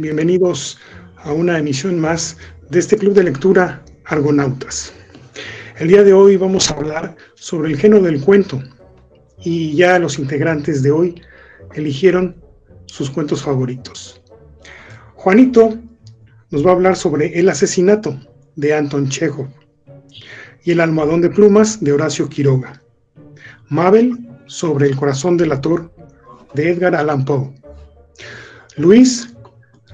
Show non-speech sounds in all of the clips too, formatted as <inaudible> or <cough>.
Bienvenidos a una emisión más de este club de lectura Argonautas. El día de hoy vamos a hablar sobre el género del cuento y ya los integrantes de hoy eligieron sus cuentos favoritos. Juanito nos va a hablar sobre El asesinato de Anton Chekhov y El almohadón de plumas de Horacio Quiroga. Mabel sobre El corazón del ator de Edgar Allan Poe. Luis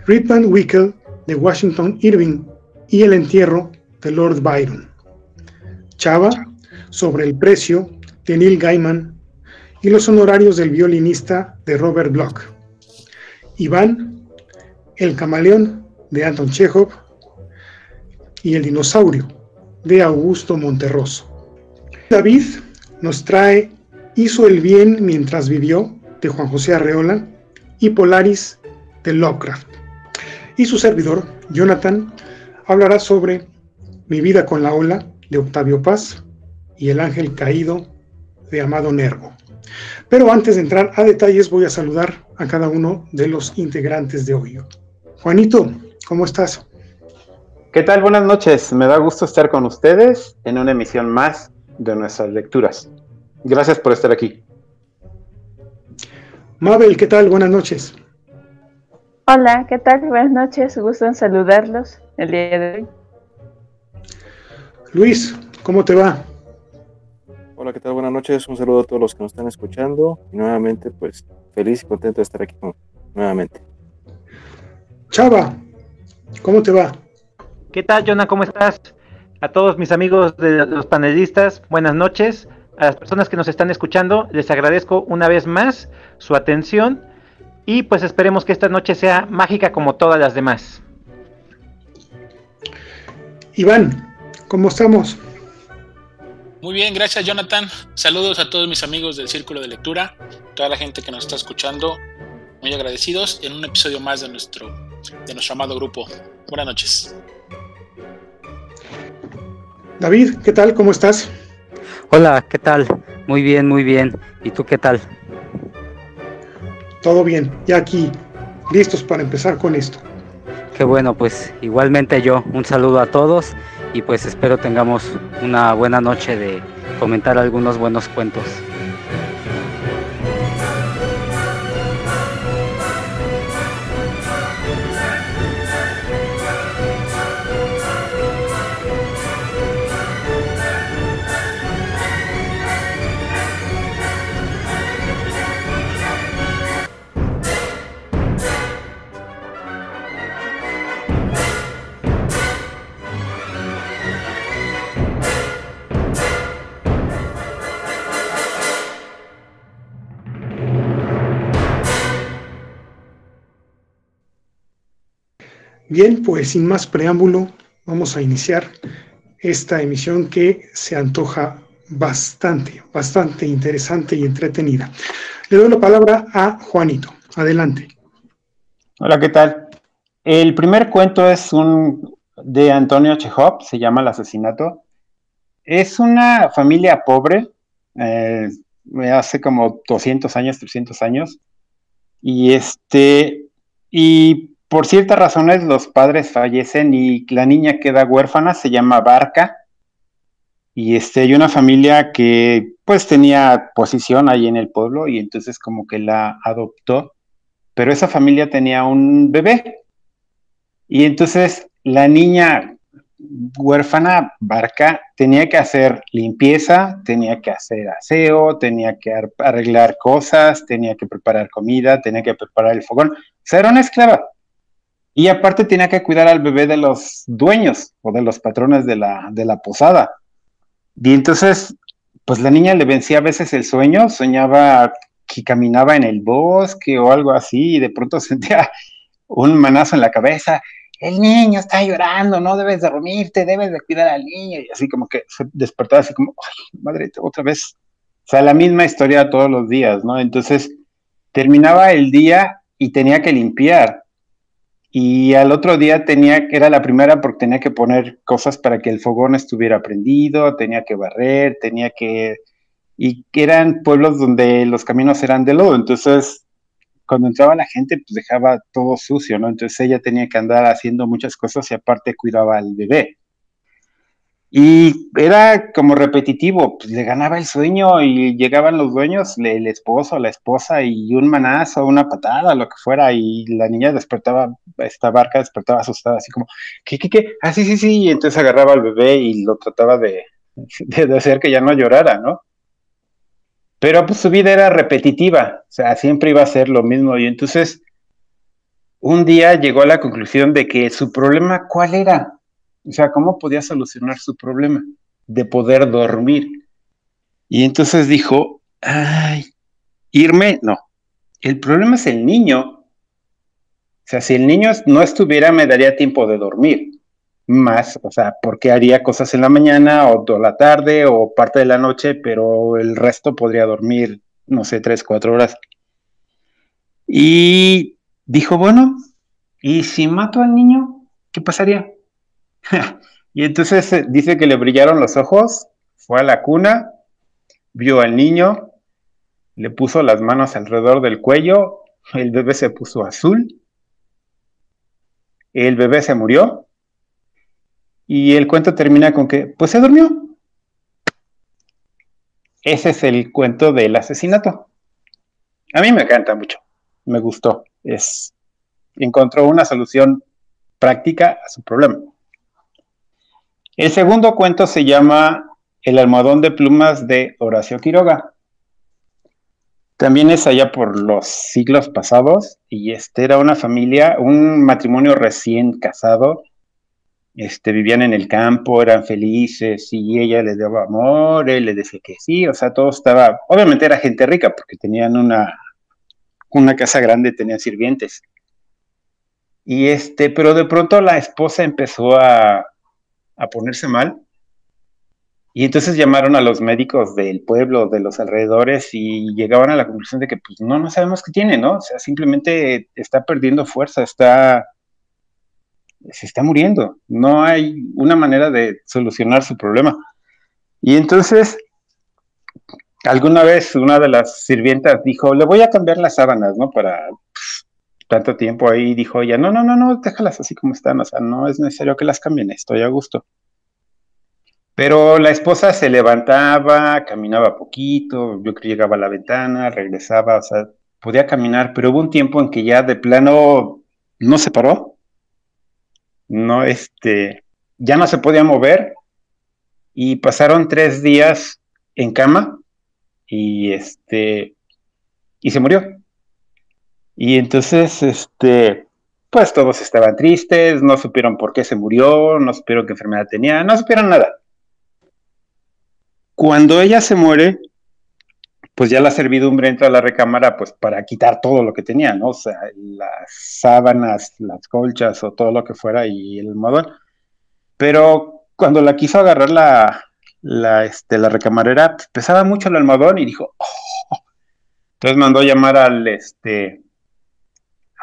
Rip Van Winkle de Washington Irving y El entierro de Lord Byron. Chava sobre el precio de Neil Gaiman y los honorarios del violinista de Robert Bloch. Iván, El camaleón de Anton Chekhov y El dinosaurio de Augusto Monterroso. David nos trae Hizo el bien mientras vivió de Juan José Arreola y Polaris de Lovecraft y su servidor, Jonathan, hablará sobre Mi vida con la ola de Octavio Paz y El ángel caído de Amado Nervo. Pero antes de entrar a detalles voy a saludar a cada uno de los integrantes de hoy. Juanito, ¿cómo estás? ¿Qué tal? Buenas noches. Me da gusto estar con ustedes en una emisión más de nuestras lecturas. Gracias por estar aquí. Mabel, ¿qué tal? Buenas noches. Hola, ¿qué tal? Buenas noches, gusto en saludarlos el día de hoy. Luis, ¿cómo te va? Hola, ¿qué tal? Buenas noches, un saludo a todos los que nos están escuchando y nuevamente pues feliz y contento de estar aquí nuevamente. Chava, ¿cómo te va? ¿Qué tal, Jonah? ¿Cómo estás? A todos mis amigos de los panelistas, buenas noches. A las personas que nos están escuchando, les agradezco una vez más su atención y pues esperemos que esta noche sea mágica como todas las demás. Iván, ¿cómo estamos? Muy bien, gracias Jonathan. Saludos a todos mis amigos del Círculo de Lectura, toda la gente que nos está escuchando. Muy agradecidos en un episodio más de nuestro, de nuestro amado grupo. Buenas noches. David, ¿qué tal? ¿Cómo estás? Hola, ¿qué tal? Muy bien, muy bien. ¿Y tú qué tal? Todo bien, ya aquí, listos para empezar con esto. Qué bueno, pues igualmente yo, un saludo a todos y pues espero tengamos una buena noche de comentar algunos buenos cuentos. Bien, pues sin más preámbulo, vamos a iniciar esta emisión que se antoja bastante, bastante interesante y entretenida. Le doy la palabra a Juanito. Adelante. Hola, ¿qué tal? El primer cuento es un de Antonio Chekhov, se llama El asesinato. Es una familia pobre, eh, hace como 200 años, 300 años, y este, y por ciertas razones los padres fallecen y la niña queda huérfana, se llama Barca. Y este, hay una familia que pues tenía posición ahí en el pueblo y entonces como que la adoptó. Pero esa familia tenía un bebé. Y entonces la niña huérfana, Barca, tenía que hacer limpieza, tenía que hacer aseo, tenía que arreglar cosas, tenía que preparar comida, tenía que preparar el fogón. O sea, era una esclava. Y aparte tenía que cuidar al bebé de los dueños o de los patrones de la, de la posada. Y entonces, pues la niña le vencía a veces el sueño, soñaba que caminaba en el bosque o algo así, y de pronto <laughs> sentía un manazo en la cabeza. El niño está llorando, no debes dormirte, debes de cuidar al niño. Y así como que se despertaba así como, ay, madre, otra vez. O sea, la misma historia todos los días, ¿no? Entonces, terminaba el día y tenía que limpiar y al otro día tenía, era la primera porque tenía que poner cosas para que el fogón estuviera prendido, tenía que barrer, tenía que, y eran pueblos donde los caminos eran de lodo, entonces cuando entraba la gente, pues dejaba todo sucio, ¿no? Entonces ella tenía que andar haciendo muchas cosas y aparte cuidaba al bebé. Y era como repetitivo, pues le ganaba el sueño y llegaban los dueños, el esposo, la esposa y un manazo, una patada, lo que fuera, y la niña despertaba, esta barca despertaba asustada, así como, ¿qué, qué, qué? Ah, sí, sí, sí, y entonces agarraba al bebé y lo trataba de, de, hacer que ya no llorara, ¿no? Pero pues su vida era repetitiva, o sea, siempre iba a ser lo mismo, y entonces un día llegó a la conclusión de que su problema, ¿cuál era? O sea, ¿cómo podía solucionar su problema de poder dormir? Y entonces dijo, ay, irme, no. El problema es el niño. O sea, si el niño no estuviera, me daría tiempo de dormir más, o sea, porque haría cosas en la mañana o toda la tarde o parte de la noche, pero el resto podría dormir, no sé, tres, cuatro horas. Y dijo, bueno, ¿y si mato al niño? ¿Qué pasaría? <laughs> y entonces eh, dice que le brillaron los ojos, fue a la cuna, vio al niño, le puso las manos alrededor del cuello, el bebé se puso azul, el bebé se murió y el cuento termina con que, pues se durmió. Ese es el cuento del asesinato. A mí me encanta mucho, me gustó, es encontró una solución práctica a su problema. El segundo cuento se llama El almohadón de plumas de Horacio Quiroga. También es allá por los siglos pasados y este era una familia, un matrimonio recién casado. Este, vivían en el campo, eran felices y ella le daba amor, él le decía que sí, o sea, todo estaba, obviamente era gente rica porque tenían una, una casa grande, tenían sirvientes. Y este, pero de pronto la esposa empezó a, a ponerse mal. Y entonces llamaron a los médicos del pueblo, de los alrededores, y llegaban a la conclusión de que, pues, no, no sabemos qué tiene, ¿no? O sea, simplemente está perdiendo fuerza, está, se está muriendo. No hay una manera de solucionar su problema. Y entonces, alguna vez una de las sirvientas dijo, le voy a cambiar las sábanas, ¿no? Para tanto tiempo ahí, dijo ella, no, no, no, no, déjalas así como están, o sea, no es necesario que las cambien, estoy a gusto. Pero la esposa se levantaba, caminaba poquito, yo que llegaba a la ventana, regresaba, o sea, podía caminar, pero hubo un tiempo en que ya de plano no se paró, no, este, ya no se podía mover y pasaron tres días en cama y este, y se murió. Y entonces, este, pues todos estaban tristes, no supieron por qué se murió, no supieron qué enfermedad tenía, no supieron nada. Cuando ella se muere, pues ya la servidumbre entra a la recámara pues para quitar todo lo que tenía, ¿no? O sea, las sábanas, las colchas o todo lo que fuera y el almohadón. Pero cuando la quiso agarrar la, la, este, la recamarera, pesaba mucho el almohadón y dijo, oh". entonces mandó llamar al, este,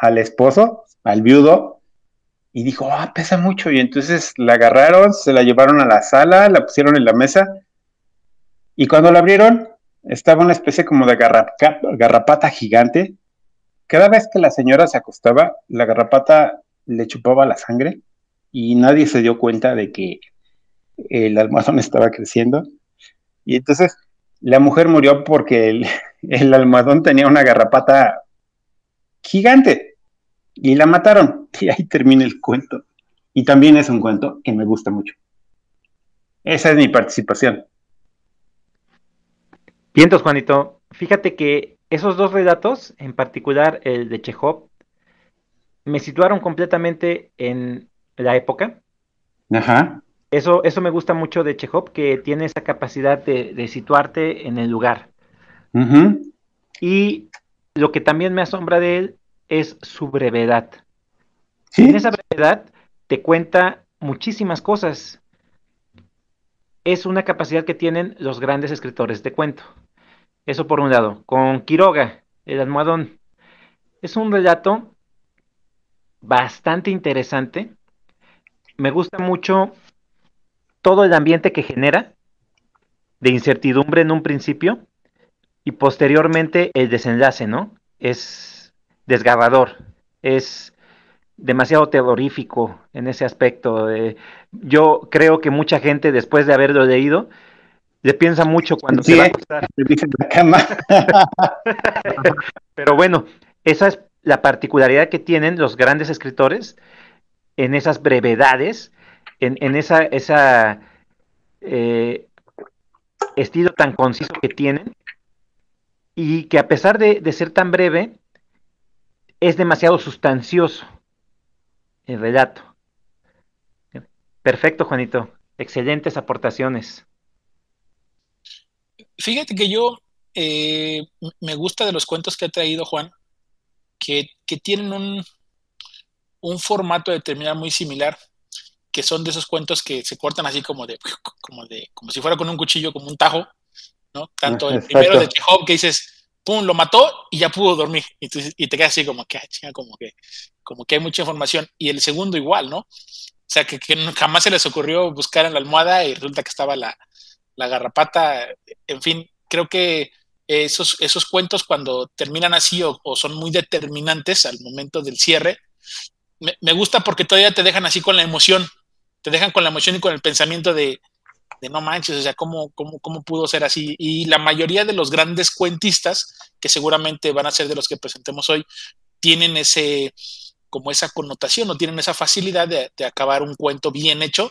al esposo, al viudo, y dijo, ah, pesa mucho. Y entonces la agarraron, se la llevaron a la sala, la pusieron en la mesa, y cuando la abrieron, estaba una especie como de garrapata gigante. Cada vez que la señora se acostaba, la garrapata le chupaba la sangre y nadie se dio cuenta de que el almohadón estaba creciendo. Y entonces la mujer murió porque el, <laughs> el almohadón tenía una garrapata gigante y la mataron. <laughs> Y ahí termina el cuento. Y también es un cuento que me gusta mucho. Esa es mi participación. Vientos, Juanito. Fíjate que esos dos relatos, en particular el de Chekhov, me situaron completamente en la época. Ajá. Eso, eso me gusta mucho de Chekhov, que tiene esa capacidad de, situarte en el lugar. Y lo que también me asombra de él es su brevedad. En esa brevedad te cuenta muchísimas cosas. Es una capacidad que tienen los grandes escritores de cuento. Eso por un lado. Con Quiroga, el almohadón. Es un relato bastante interesante. Me gusta mucho todo el ambiente que genera de incertidumbre en un principio y posteriormente el desenlace, ¿no? Es desgarrador, es demasiado terrorífico en ese aspecto. yo creo que mucha gente después de haberlo leído le piensa mucho cuando se va a acostar. <laughs> Pero bueno, esa es la particularidad que tienen los grandes escritores en esas brevedades, en, esa, esa eh, estilo tan conciso que tienen y que a pesar de, ser tan breve, es demasiado sustancioso el relato. Perfecto, Juanito. Excelentes aportaciones. Fíjate que yo eh, me gusta de los cuentos que ha traído Juan, que, tienen un, un, formato determinado muy similar, que son de esos cuentos que se cortan así como de, como de, como si fuera con un cuchillo, como un tajo, ¿no? Tanto el primero de Chekhov que dices, pum, lo mató y ya pudo dormir. Y, te quedas así como que, ah, como que, como que hay mucha información. Y el segundo igual, ¿no? O sea, que, jamás se les ocurrió buscar en la almohada y resulta que estaba la, la garrapata. En fin, creo que esos, esos cuentos cuando terminan así o, son muy determinantes al momento del cierre, me, gusta porque todavía te dejan así con la emoción, te dejan con la emoción y con el pensamiento de, de no manches, o sea, ¿cómo, cómo, cómo pudo ser así? Y la mayoría de los grandes cuentistas, que seguramente van a ser de los que presentemos hoy, tienen ese, como esa connotación o tienen esa facilidad de, acabar un cuento bien hecho,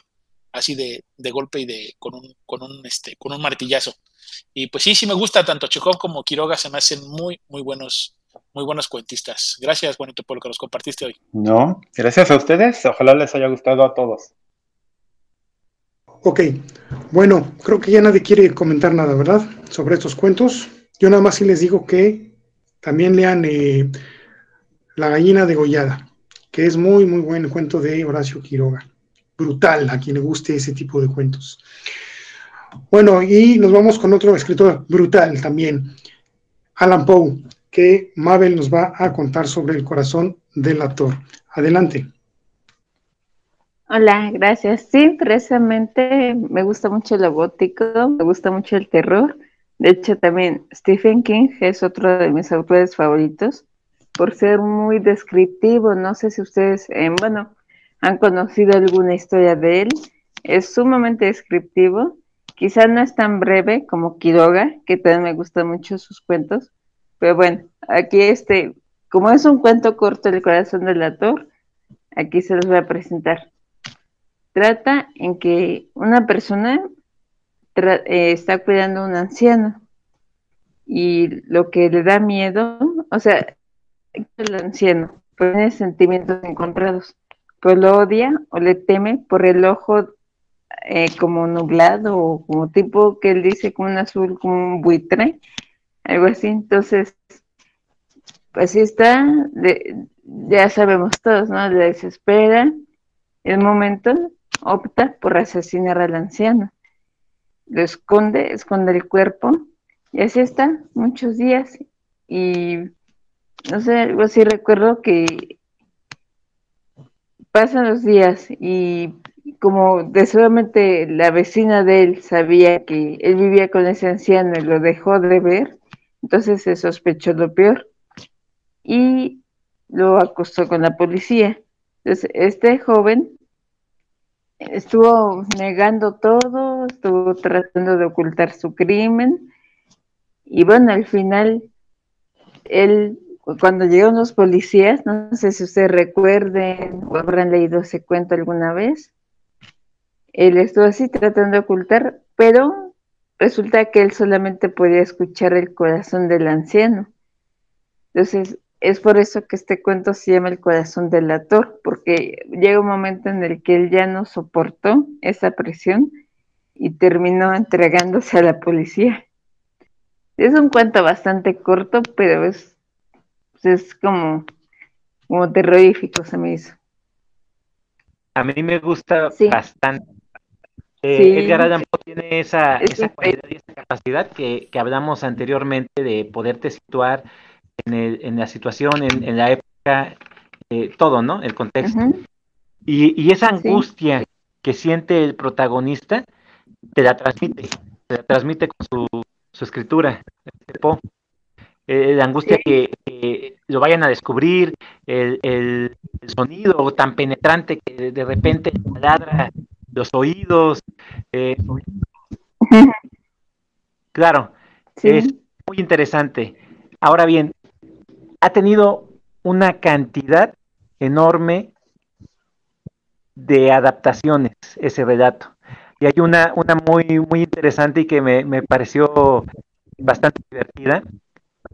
así de, de golpe y de, con un, con un, este, con un martillazo. Y pues sí, sí me gusta, tanto Chekhov como Quiroga se me hacen muy, muy buenos, muy buenos cuentistas. Gracias, Juanito, por lo que nos compartiste hoy. No, gracias a ustedes. Ojalá les haya gustado a todos. Ok, bueno, creo que ya nadie quiere comentar nada, ¿verdad? Sobre estos cuentos. Yo nada más sí les digo que también lean eh, La gallina degollada, que es muy, muy buen cuento de Horacio Quiroga. Brutal a quien le guste ese tipo de cuentos. Bueno, y nos vamos con otro escritor brutal también, Alan Poe, que Mabel nos va a contar sobre el corazón del actor. Adelante. Hola, gracias. Sí, precisamente me gusta mucho lo gótico, me gusta mucho el terror. De hecho, también Stephen King es otro de mis autores favoritos por ser muy descriptivo. No sé si ustedes, eh, bueno, han conocido alguna historia de él. Es sumamente descriptivo Quizá no es tan breve como Quiroga, que también me gustan mucho sus cuentos, pero bueno, aquí este, como es un cuento corto, El corazón del actor, aquí se los voy a presentar. Trata en que una persona eh, está cuidando a un anciano y lo que le da miedo, o sea, el anciano tiene sentimientos encontrados, pues lo odia o le teme por el ojo eh, como nublado o como tipo que él dice como un azul, como un buitre, algo así. Entonces, pues sí está, ya sabemos todos, ¿no? Le desespera el momento, opta por asesinar al anciano. Lo esconde, esconde el cuerpo y así está muchos días. Y no sé, algo así recuerdo que pasan los días y como de la vecina de él sabía que él vivía con ese anciano y lo dejó de ver, entonces se sospechó lo peor y lo acostó con la policía. Entonces, este joven estuvo negando todo, estuvo tratando de ocultar su crimen y bueno, al final él cuando llegaron los policías, no sé si ustedes recuerden o habrán leído ese cuento alguna vez, él estuvo así tratando de ocultar, pero resulta que él solamente podía escuchar el corazón del anciano. Entonces, es por eso que este cuento se llama El corazón del ator, porque llega un momento en el que él ya no soportó esa presión y terminó entregándose a la policía. Es un cuento bastante corto, pero es, es como, como terrorífico, se me hizo. A mí me gusta bastante eh, Edgar Allan Poe tiene esa, esa cualidad y esa capacidad que, hablamos anteriormente de poderte situar en, el, en la situación, en, la época, eh, todo, ¿no? El contexto. y, esa angustia que siente el protagonista, te la transmite, te la transmite con su, su escritura, Poe. Eh, la angustia que, que lo vayan a descubrir, el, el, sonido tan penetrante que de repente ladra los oídos. Eh, <laughs> claro, es muy interesante. Ahora bien, ha tenido una cantidad enorme de adaptaciones ese relato. Y hay una, una muy, muy interesante y que me, me pareció bastante divertida,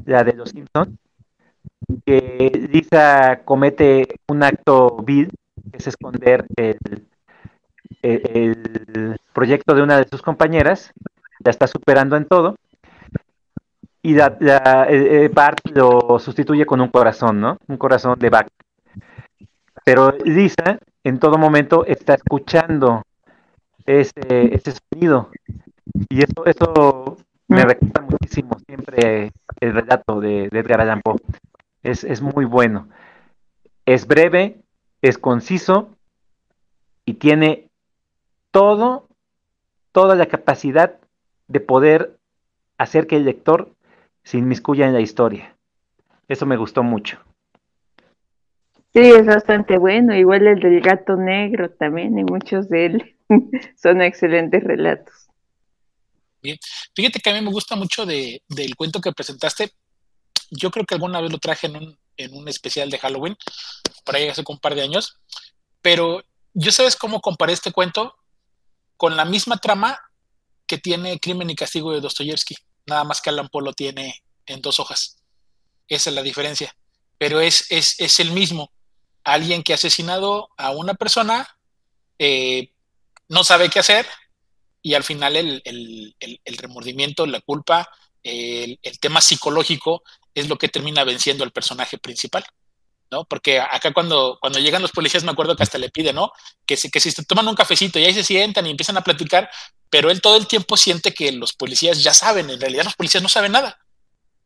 la de los Simpsons, que Lisa comete un acto vil, que es esconder el, el, proyecto de una de sus compañeras, la está superando en todo, y la, eh, eh, Bart lo sustituye con un corazón, ¿no? Un corazón de Bart. Pero Lisa en todo momento está escuchando ese, ese sonido. Y eso, eso me mm. recuerda muchísimo siempre el relato de, Edgar Allan Poe. Es, es muy bueno. Es breve, es conciso y tiene todo, toda la capacidad de poder hacer que el lector se inmiscuya en la historia. Eso me gustó mucho. Sí, es bastante bueno. Igual el del gato negro también, y muchos de él <laughs> son excelentes relatos. Bien, fíjate que a mí me gusta mucho de, del cuento que presentaste. Yo creo que alguna vez lo traje en un, en un especial de Halloween, por ahí hace un par de años, pero yo sabes cómo comparé este cuento con la misma trama que tiene Crimen y Castigo de Dostoyevsky, nada más que Alan Poe lo tiene en dos hojas. Esa es la diferencia, pero es, es, es el mismo. Alguien que ha asesinado a una persona, eh, no sabe qué hacer, y al final el, remordimiento, la culpa, el, tema psicológico es lo que termina venciendo al personaje principal. ¿No? Porque acá cuando, cuando llegan los policías me acuerdo que hasta le pide, ¿no? Que, si, que si toman un cafecito y ahí se sientan y empiezan a platicar, pero él todo el tiempo siente que los policías ya saben, en realidad los policías no saben nada.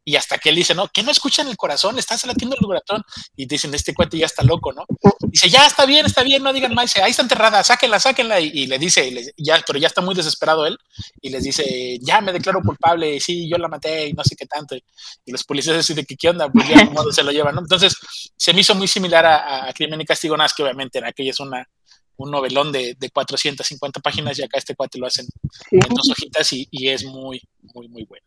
Y hasta que él dice, no, que no escuchan el corazón, están latiendo el corazón. Y dicen, este cuate ya está loco, ¿no? Dice, ya está bien, está bien, no digan más. Dice, ahí está enterrada, sáquenla, sáquenla. Y, le dice, ya, pero ya está muy desesperado él. Y les dice, ya me declaro culpable, sí, yo la maté y no sé qué tanto. Y, los policías deciden que qué onda, pues ya cómo se lo llevan, ¿no? Entonces, se me hizo muy similar a, Crimen y Castigo, nada que obviamente en aquella es una, un novelón de, de, 450 páginas y acá este cuate lo hacen en dos hojitas y, y, es muy, muy, muy bueno.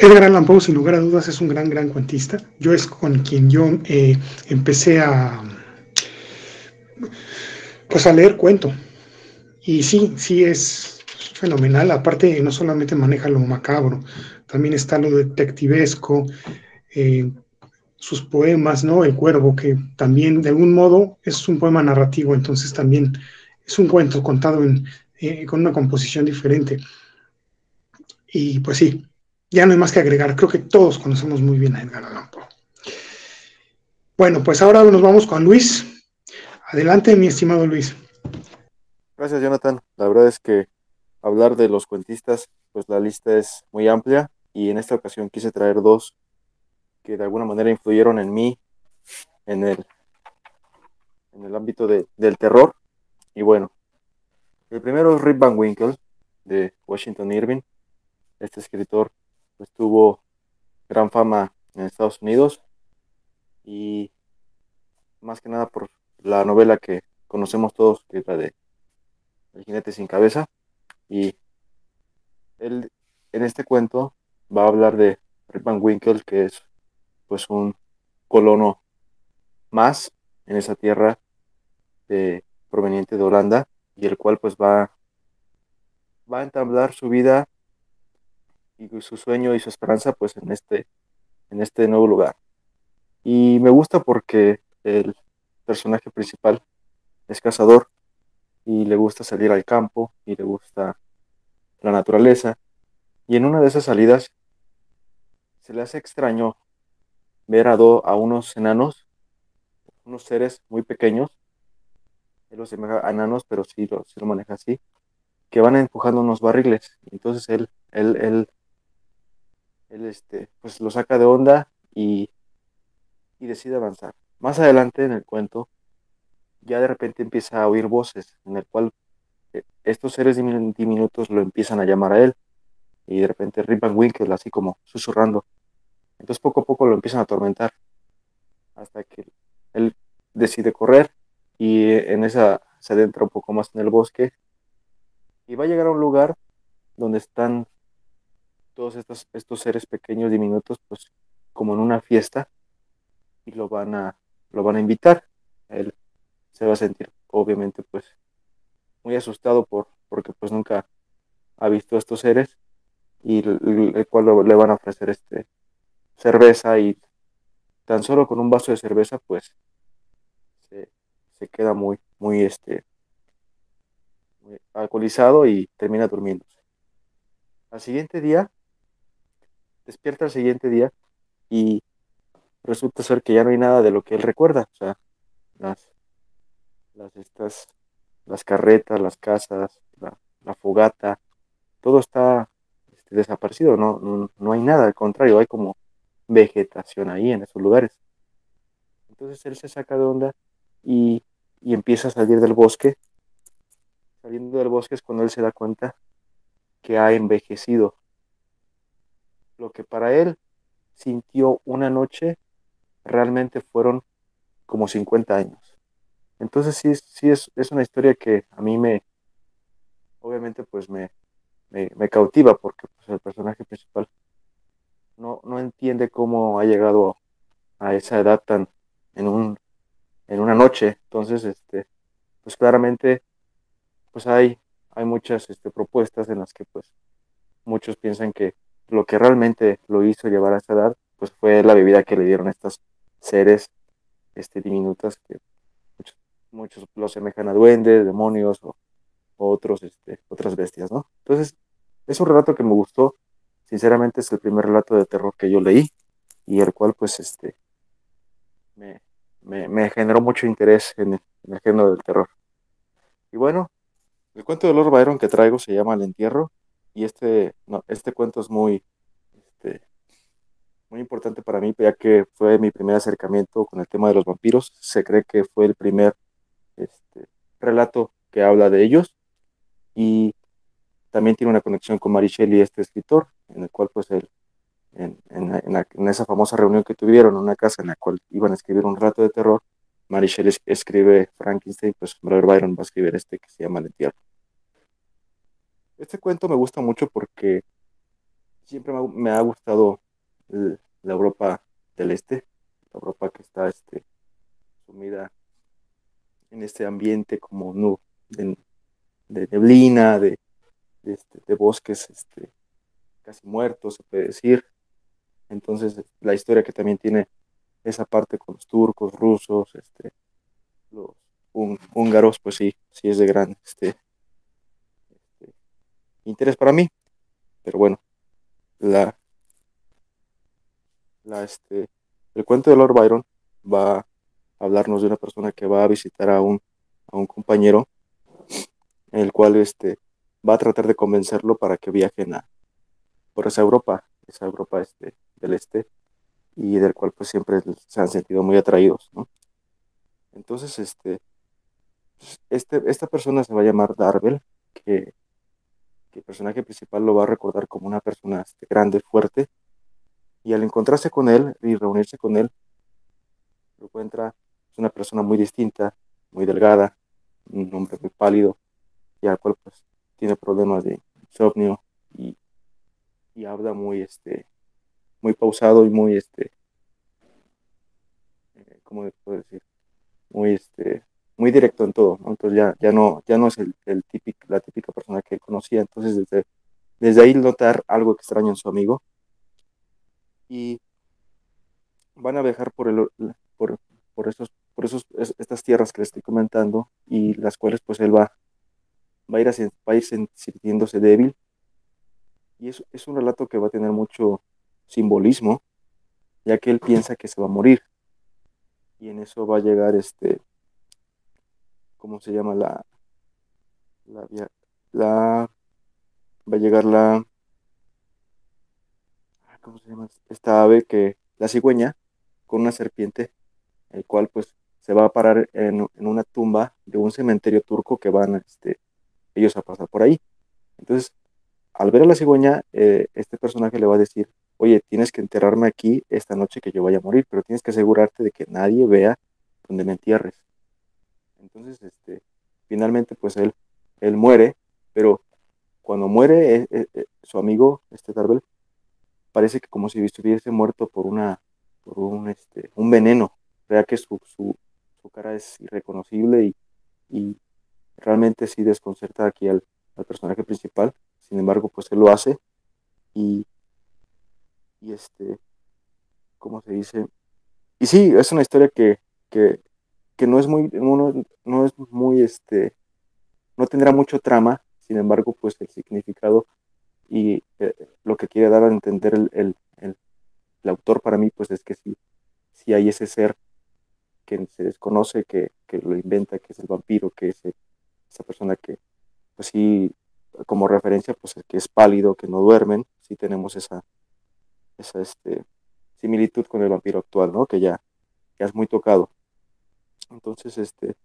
Edgar Allan Poe, sin lugar a dudas, es un gran, gran cuentista. Yo es con quien yo eh, empecé a, pues a leer cuento. Y sí, sí es fenomenal. Aparte, no solamente maneja lo macabro, también está lo detectivesco, eh, sus poemas, ¿no? El cuervo, que también de algún modo es un poema narrativo, entonces también es un cuento contado eh, con una composición diferente. Y pues sí, ya no hay más que agregar. Creo que todos conocemos muy bien a Edgar Allan Poe. Bueno, pues ahora nos vamos con Luis. Adelante, mi estimado Luis. Gracias, Jonathan. La verdad es que hablar de los cuentistas, pues la lista es muy amplia y en esta ocasión quise traer dos que de alguna manera influyeron en mí en el, en el ámbito del terror. Y bueno, el primero es Rip Van Winkle de Washington Irving. Este escritor pues tuvo gran fama en Estados Unidos y más que nada por la novela que conocemos todos, que es la de El jinete sin cabeza. Y él en este cuento va a hablar de Rip Van Winkle, que es pues un colono más en esa tierra proveniente de Holanda y el cual pues va, va a entablar su vida y su sueño y su esperanza pues en este, en este nuevo lugar. Y me gusta porque el personaje principal es cazador y le gusta salir al campo y le gusta la naturaleza. Y en una de esas salidas se le hace extraño ver a, a unos enanos, unos seres muy pequeños, él los llama enanos, pero sí lo, sí lo maneja así, que van empujando unos barriles. Entonces él, él, él él este, pues lo saca de onda y, y decide avanzar. Más adelante en el cuento, ya de repente empieza a oír voces, en el cual eh, estos seres diminutos lo empiezan a llamar a él. Y de repente Rip Van Winkle, así como susurrando, Entonces poco a poco lo empiezan a atormentar hasta que él decide correr y en esa se adentra un poco más en el bosque y va a llegar a un lugar donde están todos estos, estos seres pequeños diminutos, pues como en una fiesta y lo van a, lo van a invitar. Él se va a sentir obviamente pues muy asustado por, porque pues nunca ha visto a estos seres y el, cual le van a ofrecer este cerveza y tan solo con un vaso de cerveza pues se, queda muy muy este alcoholizado y termina durmiéndose. Al siguiente día, despierta al siguiente día y resulta ser que ya no hay nada de lo que él recuerda. O sea, las, las, estas, las carretas, las casas, la, fogata, todo está este, desaparecido, no, no, no, hay nada, al contrario, hay como vegetación ahí en esos lugares. Entonces él se saca de onda y, y empieza a salir del bosque saliendo del bosque es cuando él se da cuenta que ha envejecido. Lo que para él sintió una noche realmente fueron como 50 años. Entonces sí, sí es, es una historia que a mí me, obviamente pues me, me, cautiva porque pues, el personaje principal no, no entiende cómo ha llegado a esa edad tan en un en una noche. Entonces, este, pues claramente pues hay, hay muchas este, propuestas en las que pues muchos piensan que lo que realmente lo hizo llevar a esa edad pues fue la bebida que le dieron estos seres este, diminutas que muchos, muchos lo semejan a duendes, demonios o, otros, este, otras bestias, ¿no? Entonces, es un relato que me gustó. Sinceramente es el primer relato de terror que yo leí y el cual pues este me, me, generó mucho interés en el, en el género del terror. Y bueno, el cuento de Lord Byron que traigo se llama El entierro y este, no, este cuento es muy, este, muy importante para mí ya que fue mi primer acercamiento con el tema de los vampiros. Se cree que fue el primer este, relato que habla de ellos y también tiene una conexión con Mary Shelley, este escritor, en el cual pues él, en, en, esa famosa reunión que tuvieron en una casa en la cual iban a escribir un relato de terror, Mary Shelley escribe Frankenstein, pues Lord Byron va a escribir este que se llama El entierro. Este cuento me gusta mucho porque siempre me ha, gustado la Europa del Este, la Europa que está este, sumida en este ambiente como nu, de, neblina, de, este, de, bosques este, casi muertos, se puede decir. Entonces, la historia que también tiene esa parte con los turcos, rusos, este, los húngaros, pues sí, sí es de gran este, interés para mí. Pero bueno, la, la este, el cuento de Lord Byron va a hablarnos de una persona que va a visitar a un, a un compañero, el cual este, va a tratar de convencerlo para que viajen a, por esa Europa, esa Europa este, del este, y del cual pues siempre se han sentido muy atraídos, ¿no? Entonces, este, este, esta persona se va a llamar Darvel, que el personaje principal lo va a recordar como una persona este, grande, fuerte, y al encontrarse con él y reunirse con él, lo encuentra es una persona muy distinta, muy delgada, un hombre muy pálido, y al cual pues tiene problemas de insomnio y habla muy este muy pausado y muy este eh, ¿cómo puedo decir? muy este muy directo en todo, entonces ya, ya, no, ya no es el, el típico, la típica persona que conocía, entonces desde, desde ahí notar algo extraño en su amigo. Y van a viajar por, el, por, por, esos, por esos, estas tierras que les estoy comentando y las cuales pues él va, va, a, ir va a ir sintiéndose débil y es, es un relato que va a tener mucho simbolismo ya que él piensa que se va a morir y en eso va a llegar este ¿cómo se llama? La, la, la va a llegar la, ah, ¿cómo se llama? Esta ave que, la cigüeña, con una serpiente, el cual pues se va a parar en, una tumba de un cementerio turco que van este, ellos a pasar por ahí. Entonces, al ver a la cigüeña, eh, este personaje le va a decir oye, tienes que enterrarme aquí esta noche que yo vaya a morir, pero tienes que asegurarte de que nadie vea donde me entierres. Entonces, este, finalmente, pues él, él muere, pero cuando muere eh, eh, su amigo, este Darvel, parece que como si estuviese muerto por una, por un, este, un veneno, vea que su, su, su, cara es irreconocible y, y realmente sí desconcerta aquí al personaje principal, sin embargo, pues él lo hace y, y este, ¿cómo se dice? Y sí, es una historia que, que, que no es muy, no, no, es muy, este, no tendrá mucho trama, sin embargo, pues el significado y eh, lo que quiere dar a entender el, el, el, autor para mí, pues es que sí, sí hay ese ser que se desconoce, que, que lo inventa, que es el vampiro, que es esa persona que, pues sí, como referencia, pues que es pálido, que no duermen, sí tenemos esa, esa este, similitud con el vampiro actual, ¿no? Que ya, ya es muy tocado. Entonces, este,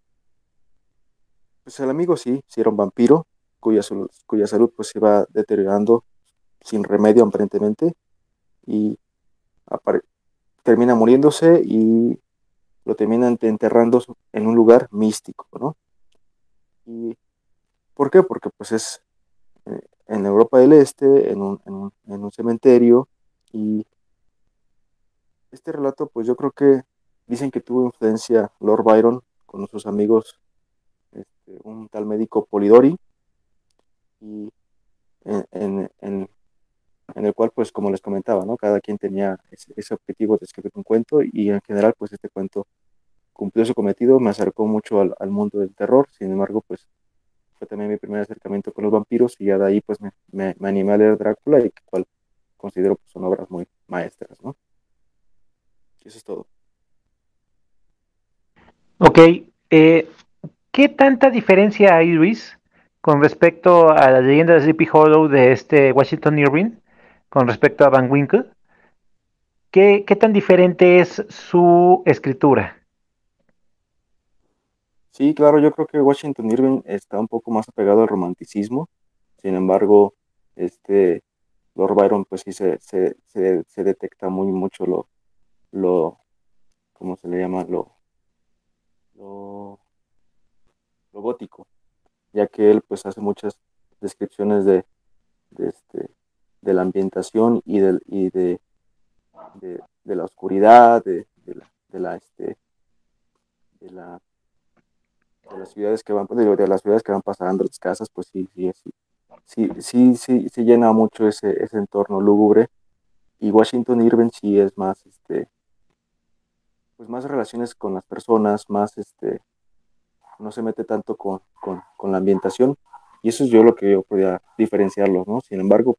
pues el amigo sí, sí era un vampiro, cuya, cuya salud pues se iba deteriorando sin remedio aparentemente y termina muriéndose y lo terminan enterrando en un lugar místico, ¿no? ¿Y por qué? Porque pues es en Europa del Este, en un, en un, en un cementerio, y este relato, pues yo creo que dicen que tuvo influencia Lord Byron con sus amigos, este, un tal médico Polidori, y en, en, el cual, pues como les comentaba, ¿no? cada quien tenía ese, ese, objetivo de escribir un cuento y en general, pues este cuento cumplió su cometido, me acercó mucho al, al mundo del terror, sin embargo, pues también mi primer acercamiento con los vampiros y ya de ahí pues me, me, animé a leer Drácula y cual considero que son obras muy maestras, ¿no? eso es todo. Ok, eh, ¿qué tanta diferencia hay, Luis, con respecto a la leyenda de Sleepy Hollow de este Washington Irving, con respecto a Van Winkle? ¿Qué, qué tan diferente es su escritura? Sí, claro, yo creo que Washington Irving está un poco más apegado al romanticismo. Sin embargo, este Lord Byron, pues sí se, se, se, detecta muy mucho lo, lo, ¿cómo se le llama? Lo, lo, lo gótico, ya que él pues hace muchas descripciones de, de, este, de la ambientación y, del, y de, de, la oscuridad, de, de la, la, este, de la de las ciudades que van, de, las ciudades que van pasando, las casas, pues sí, sí, sí, sí, sí, sí, sí llena mucho ese, ese entorno lúgubre. Y Washington Irving sí es más, este, pues más relaciones con las personas, más, este, no se mete tanto con, con, con la ambientación. Y eso es yo lo que yo podía diferenciarlo, ¿no? Sin embargo,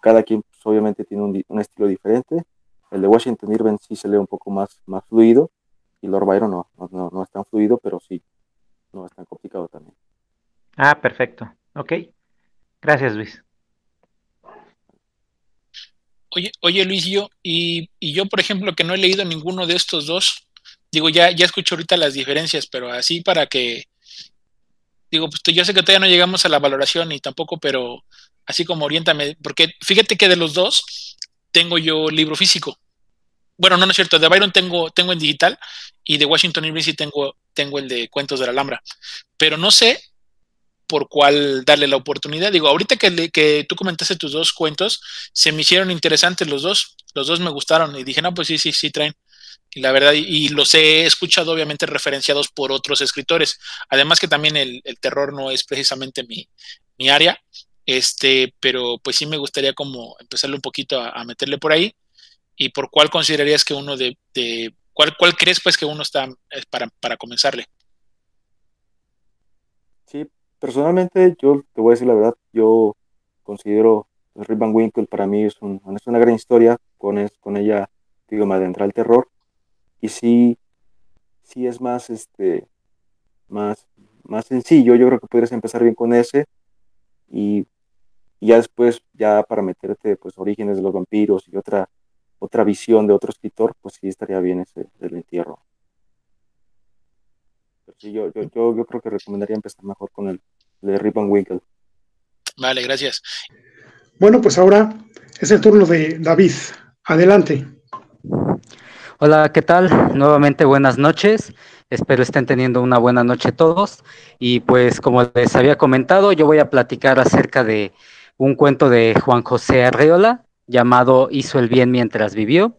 cada quien pues, obviamente tiene un, un, estilo diferente. El de Washington Irving sí se lee un poco más, más fluido y Lord Byron no, no, no es tan fluido, pero sí, no es tan complicado también. Ah, perfecto. Ok. Gracias, Luis. Oye, oye Luis, yo, y, y, yo, por ejemplo, que no he leído ninguno de estos dos, digo, ya, ya escucho ahorita las diferencias, pero así para que, digo, pues yo sé que todavía no llegamos a la valoración y tampoco, pero así como oriéntame, porque fíjate que de los dos tengo yo libro físico. Bueno, no, no es cierto, de Byron tengo, tengo en digital y de Washington Irving tengo, tengo el de Cuentos de la Alhambra, pero no sé por cuál darle la oportunidad. Digo, ahorita que, que tú comentaste tus dos cuentos, se me hicieron interesantes los dos, los dos me gustaron y dije, no, pues sí, sí, sí traen. Y la verdad, y, los he escuchado obviamente referenciados por otros escritores. Además que también el, terror no es precisamente mi, mi, área, este, pero pues sí me gustaría como empezarle un poquito a meterle por ahí. ¿Y por cuál considerarías que uno de, de ¿Cuál, ¿Cuál, crees pues que uno está para, para comenzarle? Sí, personalmente yo te voy a decir la verdad, yo considero Rip Van Winkle para mí es, un, es una gran historia, con, es, con ella digo, me adentra el terror y sí, sí es más, este, más, más sencillo, yo creo que podrías empezar bien con ese y, y ya después, ya para meterte pues orígenes de los vampiros y otra otra visión de otro escritor, pues sí estaría bien ese del entierro. Pero sí, yo, yo, yo, yo, creo que recomendaría empezar mejor con el de Rip Van Winkle. Vale, gracias. Bueno, pues ahora es el turno de David. Adelante. Hola, ¿qué tal? Nuevamente buenas noches. Espero estén teniendo una buena noche todos. Y pues como les había comentado, yo voy a platicar acerca de un cuento de Juan José Arreola llamado Hizo el bien mientras vivió.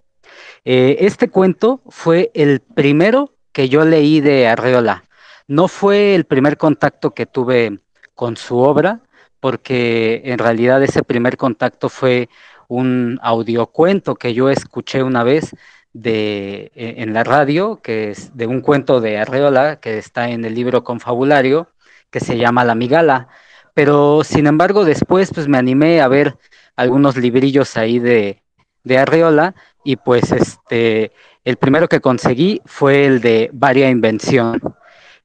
Eh, este cuento fue el primero que yo leí de Arreola. No fue el primer contacto que tuve con su obra, porque en realidad ese primer contacto fue un audiocuento que yo escuché una vez de, e, en la radio, que es de un cuento de Arreola, que está en el libro Confabulario, que se llama La Migala. Pero sin embargo, después pues me animé a ver algunos librillos ahí de, de Arreola y pues este, el primero que conseguí fue el de Varia Invención.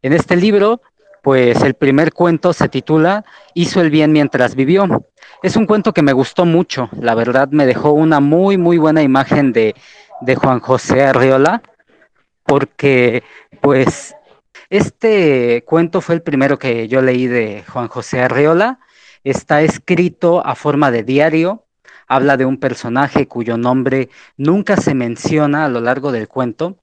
En este libro, pues el primer cuento se titula Hizo el bien mientras vivió. Es un cuento que me gustó mucho, la verdad me dejó una muy, muy buena imagen de, de Juan José Arreola, porque pues este cuento fue el primero que yo leí de Juan José Arreola, está escrito a forma de diario, habla de un personaje cuyo nombre nunca se menciona a lo largo del cuento,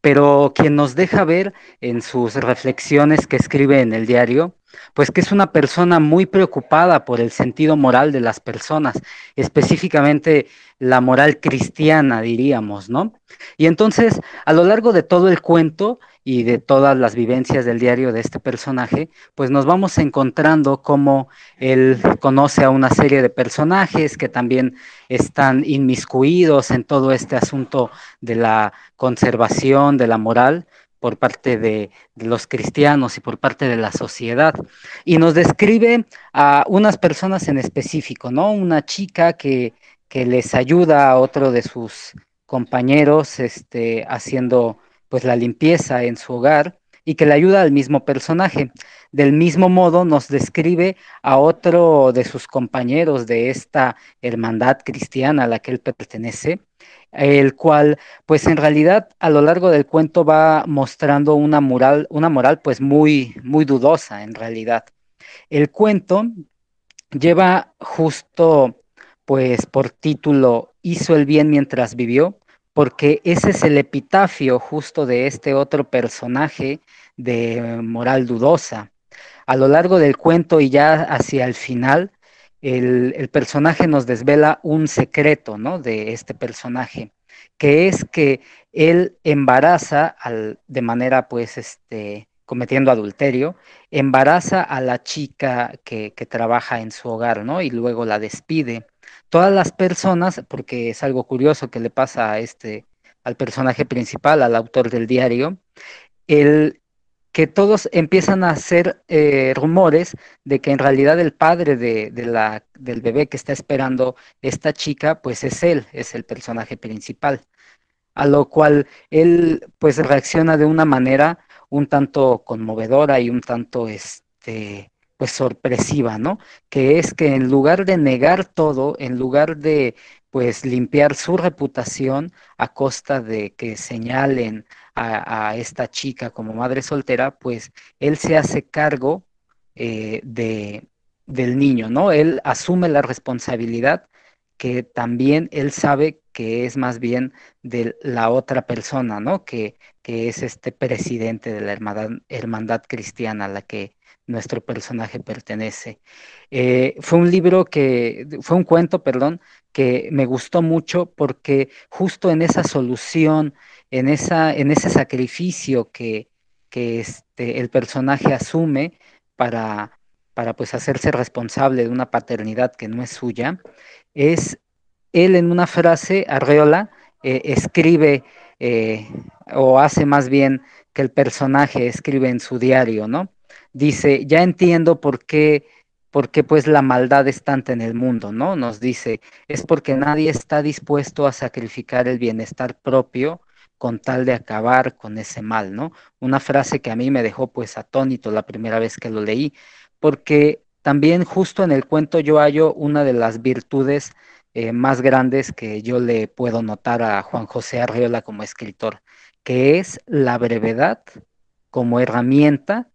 pero quien nos deja ver en sus reflexiones que escribe en el diario, pues que es una persona muy preocupada por el sentido moral de las personas, específicamente la moral cristiana, diríamos, ¿no? Y entonces, a lo largo de todo el cuento y de todas las vivencias del diario de este personaje, pues nos vamos encontrando cómo él conoce a una serie de personajes que también están inmiscuidos en todo este asunto de la conservación de la moral, por parte de, los cristianos y por parte de la sociedad. Y nos describe a unas personas en específico, ¿no? Una chica que, que les ayuda a otro de sus compañeros este, haciendo pues la limpieza en su hogar y que le ayuda al mismo personaje. Del mismo modo nos describe a otro de sus compañeros de esta hermandad cristiana a la que él pertenece, el cual pues en realidad a lo largo del cuento va mostrando una moral, una moral pues muy, muy dudosa en realidad. El cuento lleva justo pues por título Hizo el bien mientras vivió, porque ese es el epitafio justo de este otro personaje de moral dudosa. A lo largo del cuento y ya hacia el final, el, personaje nos desvela un secreto, ¿no? De este personaje, que es que él embaraza al, de manera, pues, este, cometiendo adulterio, embaraza a la chica que, que trabaja en su hogar, ¿no? Y luego la despide. Todas las personas, porque es algo curioso que le pasa a este, al personaje principal, al autor del diario, él que todos empiezan a hacer eh, rumores de que en realidad el padre de, la, del bebé que está esperando esta chica, pues es él, es el personaje principal. A lo cual él pues reacciona de una manera un tanto conmovedora y un tanto este pues sorpresiva, ¿no? Que es que en lugar de negar todo, en lugar de pues limpiar su reputación a costa de que señalen a, esta chica como madre soltera, pues él se hace cargo eh, de, del niño, ¿no? Él asume la responsabilidad que también él sabe que es más bien de la otra persona, ¿no? Que, que es este presidente de la hermandad, hermandad cristiana la que nuestro personaje pertenece. Eh, fue un libro que, fue un cuento, perdón, que me gustó mucho porque justo en esa solución, en, esa, en ese sacrificio que, que este, el personaje asume para, para pues hacerse responsable de una paternidad que no es suya, es él en una frase, Arreola, eh, escribe eh, o hace más bien que el personaje escribe en su diario, ¿no? Dice, ya entiendo por qué porque pues la maldad es tanta en el mundo, ¿no? Nos dice, es porque nadie está dispuesto a sacrificar el bienestar propio con tal de acabar con ese mal, ¿no? Una frase que a mí me dejó pues atónito la primera vez que lo leí, porque también justo en el cuento yo hallo una de las virtudes eh, más grandes que yo le puedo notar a Juan José Arriola como escritor, que es la brevedad como herramienta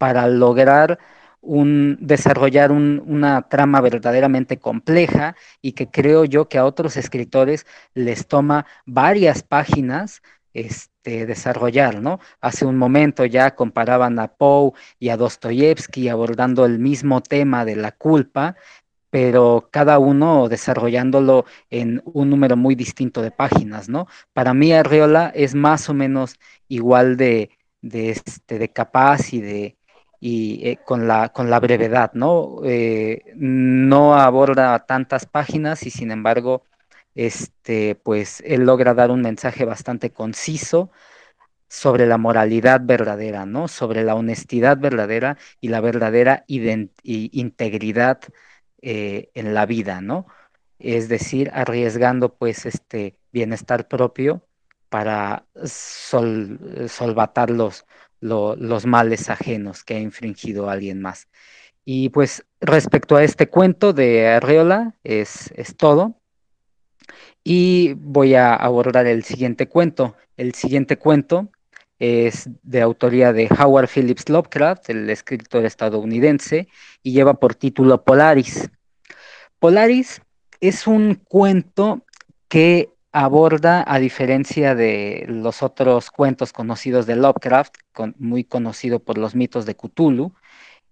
para lograr un, desarrollar una trama verdaderamente compleja y que creo yo que a otros escritores les toma varias páginas este, desarrollar, ¿no? Hace un momento ya comparaban a Poe y a Dostoyevsky abordando el mismo tema de la culpa, pero cada uno desarrollándolo en un número muy distinto de páginas, ¿no? Para mí Arriola es más o menos igual de, de, este, de capaz y de y eh, con, la, con la brevedad, ¿no? Eh, no aborda tantas páginas y sin embargo, este, pues él logra dar un mensaje bastante conciso sobre la moralidad verdadera, ¿no? Sobre la honestidad verdadera y la verdadera integridad eh, en la vida, ¿no? Es decir, arriesgando pues este bienestar propio para solvatar los, los males ajenos que ha infringido alguien más. Y pues respecto a este cuento de Arreola, es, es todo. Y voy a abordar el siguiente cuento. El siguiente cuento es de autoría de Howard Phillips Lovecraft, el escritor estadounidense, y lleva por título Polaris. Polaris es un cuento que aborda, a diferencia de los otros cuentos conocidos de Lovecraft, muy conocido por los mitos de Cthulhu,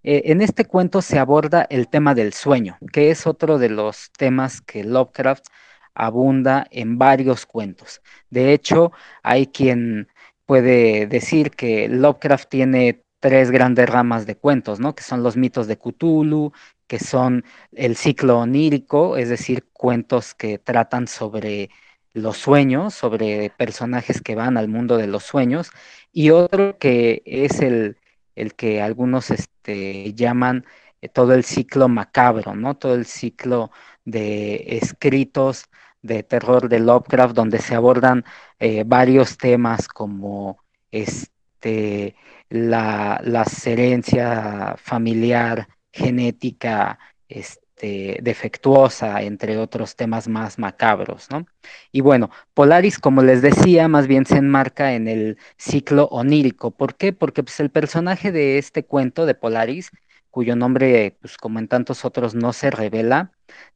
eh, en este cuento se aborda el tema del sueño, que es otro de los temas que Lovecraft abunda en varios cuentos. De hecho, hay quien puede decir que Lovecraft tiene tres grandes ramas de cuentos, ¿no? Que son los mitos de Cthulhu, que son el ciclo onírico, es decir, cuentos que tratan sobre los sueños, sobre personajes que van al mundo de los sueños, y otro que es el, el que algunos este, llaman eh, todo el ciclo macabro, ¿no? Todo el ciclo de escritos de terror de Lovecraft, donde se abordan eh, varios temas como este, la, la herencia familiar, genética, este, defectuosa, entre otros temas más macabros, ¿no? Y bueno, Polaris, como les decía, más bien se enmarca en el ciclo onírico. ¿Por qué? Porque pues, el personaje de este cuento de Polaris, cuyo nombre, pues como en tantos otros, no se revela,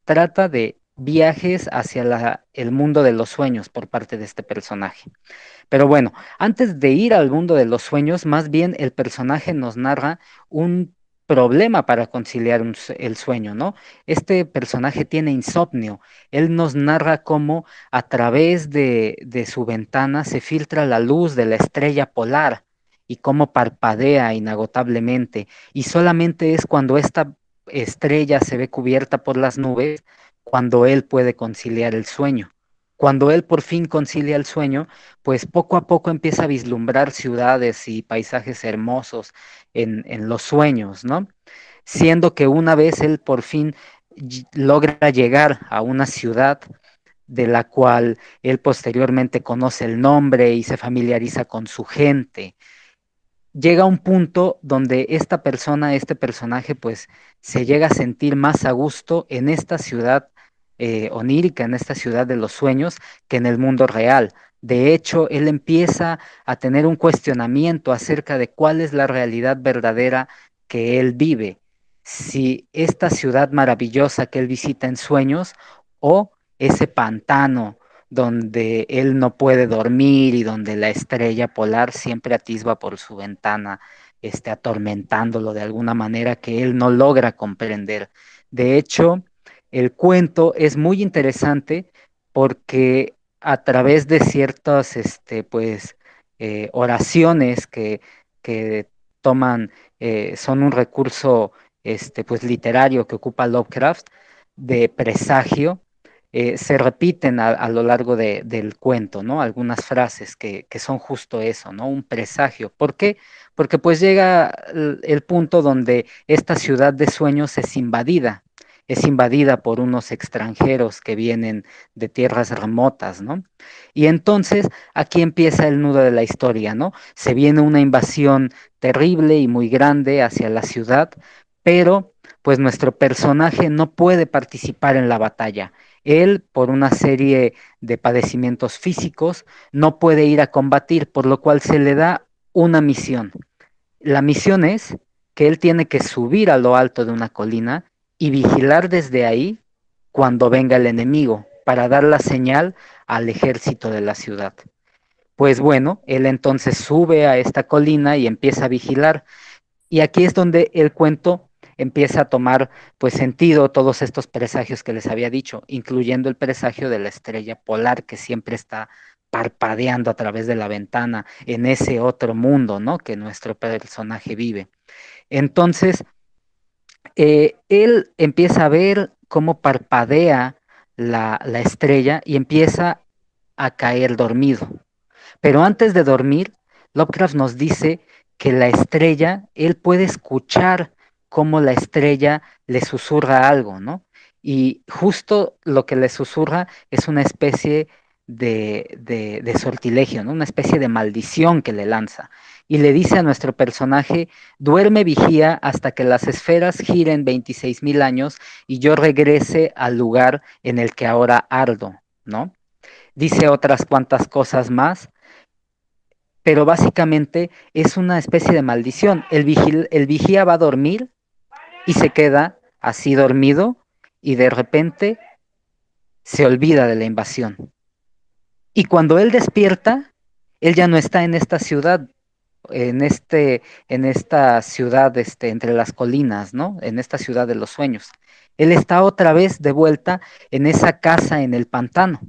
trata de viajes hacia el mundo de los sueños por parte de este personaje. Pero bueno, antes de ir al mundo de los sueños, más bien el personaje nos narra un problema para conciliar el sueño, ¿no? Este personaje tiene insomnio. Él nos narra cómo a través de, su ventana se filtra la luz de la estrella polar y cómo parpadea inagotablemente. Y solamente es cuando esta estrella se ve cubierta por las nubes cuando él puede conciliar el sueño. Cuando él por fin concilia el sueño, pues poco a poco empieza a vislumbrar ciudades y paisajes hermosos en, los sueños, ¿no? Siendo que una vez él por fin logra llegar a una ciudad de la cual él posteriormente conoce el nombre y se familiariza con su gente. Llega un punto donde esta persona, este personaje, pues se llega a sentir más a gusto en esta ciudad eh, onírica en esta ciudad de los sueños que en el mundo real. De hecho, él empieza a tener un cuestionamiento acerca de cuál es la realidad verdadera que él vive. Si esta ciudad maravillosa que él visita en sueños o ese pantano donde él no puede dormir y donde la estrella polar siempre atisba por su ventana, este, atormentándolo de alguna manera que él no logra comprender. De hecho, el cuento es muy interesante porque a través de ciertas este, pues, eh, oraciones que, toman, eh, son un recurso este, pues, literario que ocupa Lovecraft de presagio, eh, se repiten a, lo largo del cuento, ¿no? Algunas frases que, que, son justo eso, ¿no? Un presagio. ¿Por qué? Porque pues llega el punto donde esta ciudad de sueños es invadida es invadida por unos extranjeros que vienen de tierras remotas, ¿no? Y entonces aquí empieza el nudo de la historia, ¿no? Se viene una invasión terrible y muy grande hacia la ciudad, pero pues nuestro personaje no puede participar en la batalla. Él, por una serie de padecimientos físicos, no puede ir a combatir, por lo cual se le da una misión. La misión es que él tiene que subir a lo alto de una colina y vigilar desde ahí cuando venga el enemigo para dar la señal al ejército de la ciudad. Pues bueno, él entonces sube a esta colina y empieza a vigilar. Y aquí es donde el cuento empieza a tomar pues sentido todos estos presagios que les había dicho, incluyendo el presagio de la estrella polar que siempre está parpadeando a través de la ventana en ese otro mundo, ¿no? Que nuestro personaje vive. Entonces, eh, él empieza a ver cómo parpadea la, la estrella y empieza a caer dormido. Pero antes de dormir, Lovecraft nos dice que la estrella, él puede escuchar cómo la estrella le susurra algo, ¿no? Y justo lo que le susurra es una especie de, sortilegio, ¿no? una especie de maldición que le lanza. Y le dice a nuestro personaje, duerme vigía hasta que las esferas giren 26 mil años y yo regrese al lugar en el que ahora ardo, ¿no? Dice otras cuantas cosas más, pero básicamente es una especie de maldición. El, el vigía va a dormir y se queda así dormido y de repente se olvida de la invasión. Y cuando él despierta, él ya no está en esta ciudad, en, este, en esta ciudad este, entre las colinas, ¿no? En esta ciudad de los sueños. Él está otra vez de vuelta en esa casa en el pantano.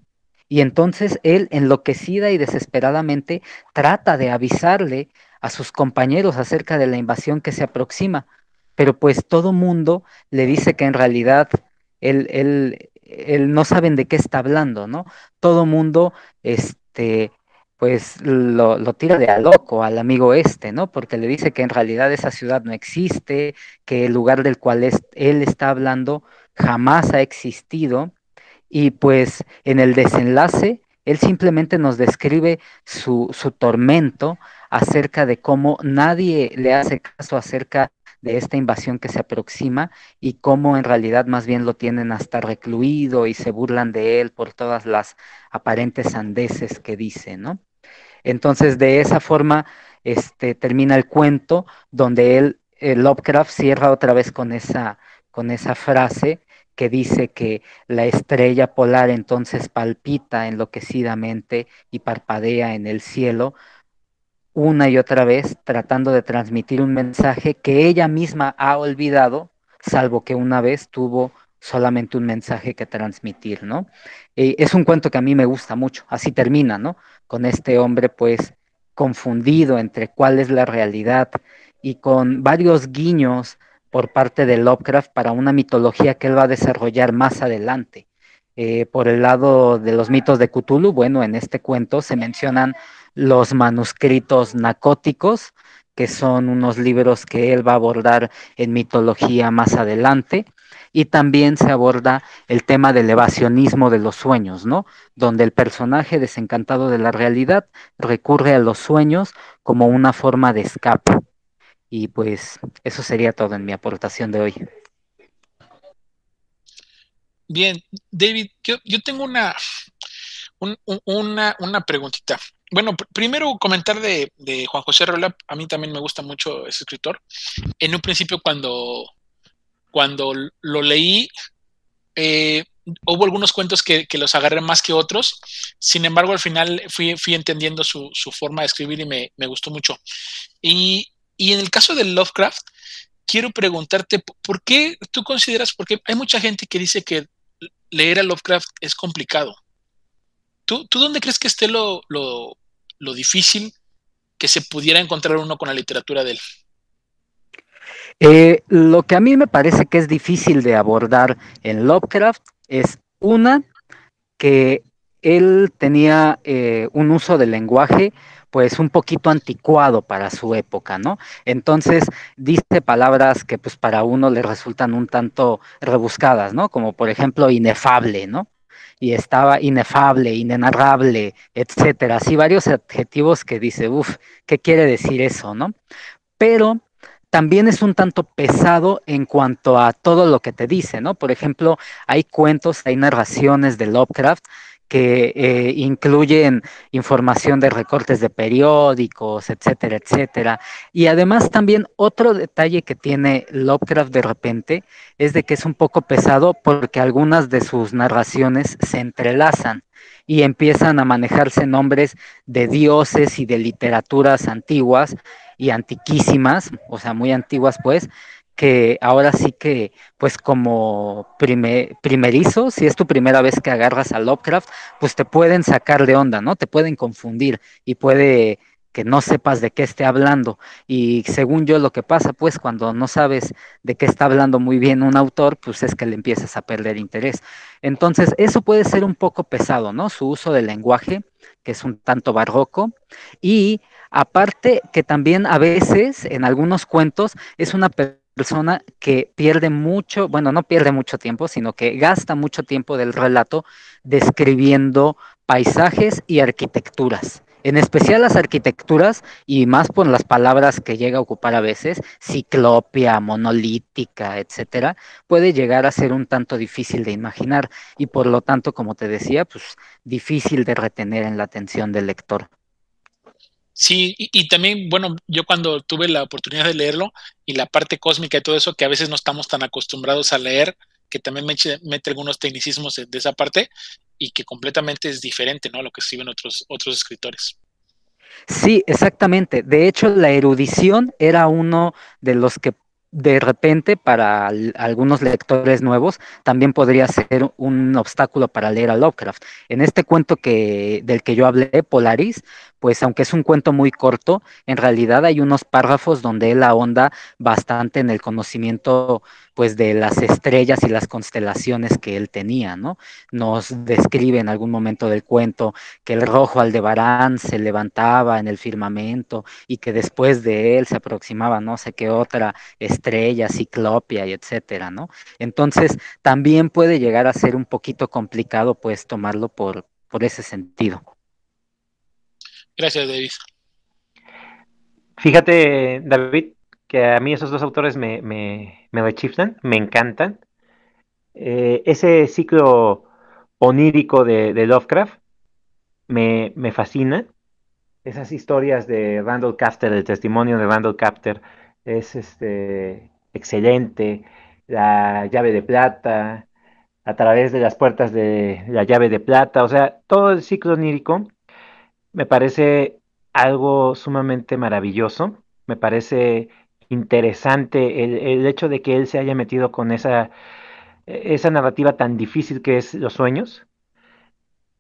Y entonces él, enloquecida y desesperadamente, trata de avisarle a sus compañeros acerca de la invasión que se aproxima. Pero pues todo mundo le dice que en realidad él, él, él no saben de qué está hablando, ¿no? Todo mundo, este, pues lo, lo, tira de a loco al amigo este, ¿no? Porque le dice que en realidad esa ciudad no existe, que el lugar del cual él está hablando jamás ha existido, y pues en el desenlace, él simplemente nos describe su, su tormento acerca de cómo nadie le hace caso acerca de esta invasión que se aproxima y cómo en realidad más bien lo tienen hasta recluido y se burlan de él por todas las aparentes sandeces que dice, ¿no? Entonces, de esa forma, este, termina el cuento donde él, Lovecraft cierra otra vez con esa, con esa frase que dice que la estrella polar entonces palpita enloquecidamente y parpadea en el cielo, una y otra vez tratando de transmitir un mensaje que ella misma ha olvidado, salvo que una vez tuvo solamente un mensaje que transmitir, ¿no? Eh, es un cuento que a mí me gusta mucho, así termina, ¿no? Con este hombre pues confundido entre cuál es la realidad y con varios guiños por parte de Lovecraft para una mitología que él va a desarrollar más adelante. Eh, por el lado de los mitos de Cthulhu, bueno, en este cuento se mencionan los manuscritos nacóticos, que son unos libros que él va a abordar en mitología más adelante. Y también se aborda el tema del evasionismo de los sueños, ¿no? Donde el personaje desencantado de la realidad recurre a los sueños como una forma de escape. Y pues eso sería todo en mi aportación de hoy. Bien, David, yo, tengo una, una, una preguntita bueno, primero comentar de, Juan José Rola, a mí también me gusta mucho ese escritor. En un principio cuando, cuando lo leí, eh, hubo algunos cuentos que, los agarré más que otros, sin embargo al final fui, fui entendiendo su, forma de escribir y me, gustó mucho. Y, y, en el caso de Lovecraft, quiero preguntarte, ¿por qué tú consideras, porque hay mucha gente que dice que leer a Lovecraft es complicado? ¿Tú, ¿Tú, dónde crees que esté lo, lo, lo, difícil que se pudiera encontrar uno con la literatura de él? Eh, lo que a mí me parece que es difícil de abordar en Lovecraft es una, que él tenía eh, un uso del lenguaje pues un poquito anticuado para su época, ¿no? Entonces dice palabras que pues para uno le resultan un tanto rebuscadas, ¿no? Como por ejemplo inefable, ¿no? Y estaba inefable, inenarrable, etcétera. Así varios adjetivos que dice, uff, ¿qué quiere decir eso, no? Pero también es un tanto pesado en cuanto a todo lo que te dice, ¿no? Por ejemplo, hay cuentos, hay narraciones de Lovecraft que eh, incluyen información de recortes de periódicos, etcétera, etcétera. Y además también otro detalle que tiene Lovecraft de repente es de que es un poco pesado porque algunas de sus narraciones se entrelazan y empiezan a manejarse nombres de dioses y de literaturas antiguas y antiquísimas, o sea, muy antiguas pues, que ahora sí que, pues como primerizo, si es tu primera vez que agarras a Lovecraft, pues te pueden sacar de onda, ¿no? Te pueden confundir y puede que no sepas de qué esté hablando. Y según yo lo que pasa, pues cuando no sabes de qué está hablando muy bien un autor, pues es que le empiezas a perder interés. Entonces, eso puede ser un poco pesado, ¿no? Su uso del lenguaje, que es un tanto barroco, y aparte que también a veces en algunos cuentos es una persona que pierde mucho, bueno, no pierde mucho tiempo, sino que gasta mucho tiempo del relato describiendo paisajes y arquitecturas en especial las arquitecturas y más por las palabras que llega a ocupar a veces, ciclopia, monolítica, etcétera, puede llegar a ser un tanto difícil de imaginar y por lo tanto, como te decía, pues difícil de retener en la atención del lector. Sí, y, también, bueno, yo cuando tuve la oportunidad de leerlo y la parte cósmica y todo eso, que a veces no estamos tan acostumbrados a leer, que también mete, mete algunos tecnicismos de, esa parte y que completamente es diferente, ¿no? A lo que escriben otros, otros escritores. Sí, exactamente. De hecho, la erudición era uno de los que de repente para algunos lectores nuevos también podría ser un obstáculo para leer a Lovecraft. En este cuento que, del que yo hablé, Polaris, pues aunque es un cuento muy corto, en realidad hay unos párrafos donde él ahonda bastante en el conocimiento pues de las estrellas y las constelaciones que él tenía, ¿no? Nos describe en algún momento del cuento que el rojo Aldebarán se levantaba en el firmamento y que después de él se aproximaba no sé qué otra estrella, ciclopia y etcétera, ¿no? Entonces también puede llegar a ser un poquito complicado pues tomarlo por, por ese sentido. Gracias, David. Fíjate, David, que a mí esos dos autores me, me, me rechiflan, me encantan. Eh, ese ciclo onírico de, Lovecraft me, me, fascina. Esas historias de Randall Caster, el testimonio de Randall Caster, es este, excelente. La llave de plata, a través de las puertas de la llave de plata, o sea, todo el ciclo onírico me parece algo sumamente maravilloso, me parece interesante el, hecho de que él se haya metido con esa, esa narrativa tan difícil que es los sueños.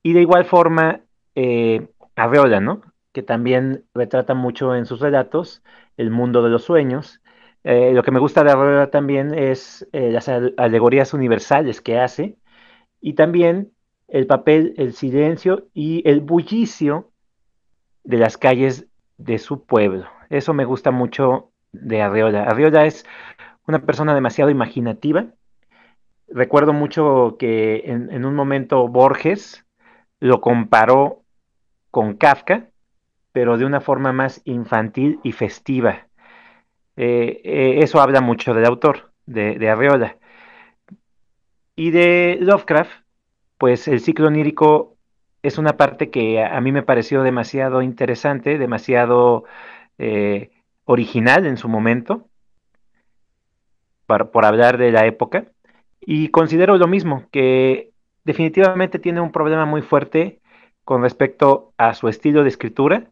Y de igual forma, eh, Arreola, ¿no? Que también retrata mucho en sus relatos el mundo de los sueños. Eh, lo que me gusta de Arreola también es eh, las alegorías universales que hace y también el papel, el silencio y el bullicio de las calles de su pueblo. Eso me gusta mucho de Arriola. Arriola es una persona demasiado imaginativa. Recuerdo mucho que en, un momento Borges lo comparó con Kafka, pero de una forma más infantil y festiva. Eh, eh, eso habla mucho del autor, de, de Arreola. Y de Lovecraft, pues el ciclo onírico es una parte que a, mí me pareció demasiado interesante, demasiado eh, original en su momento, por hablar de la época. Y considero lo mismo, que definitivamente tiene un problema muy fuerte con respecto a su estilo de escritura,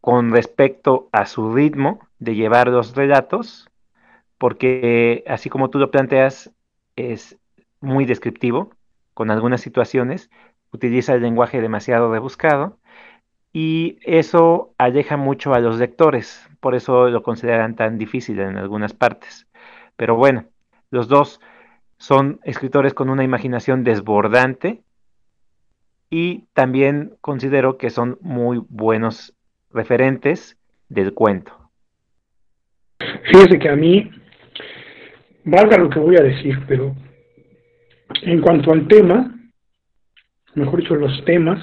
con respecto a su ritmo de llevar los relatos, porque así como tú lo planteas, es muy descriptivo con algunas situaciones, utiliza el lenguaje demasiado rebuscado y eso aleja mucho a los lectores, por eso lo consideran tan difícil en algunas partes. Pero bueno, los dos son escritores con una imaginación desbordante y también considero que son muy buenos referentes del cuento. Fíjese que a mí, valga lo que voy a decir, pero en cuanto al tema, mejor dicho, los temas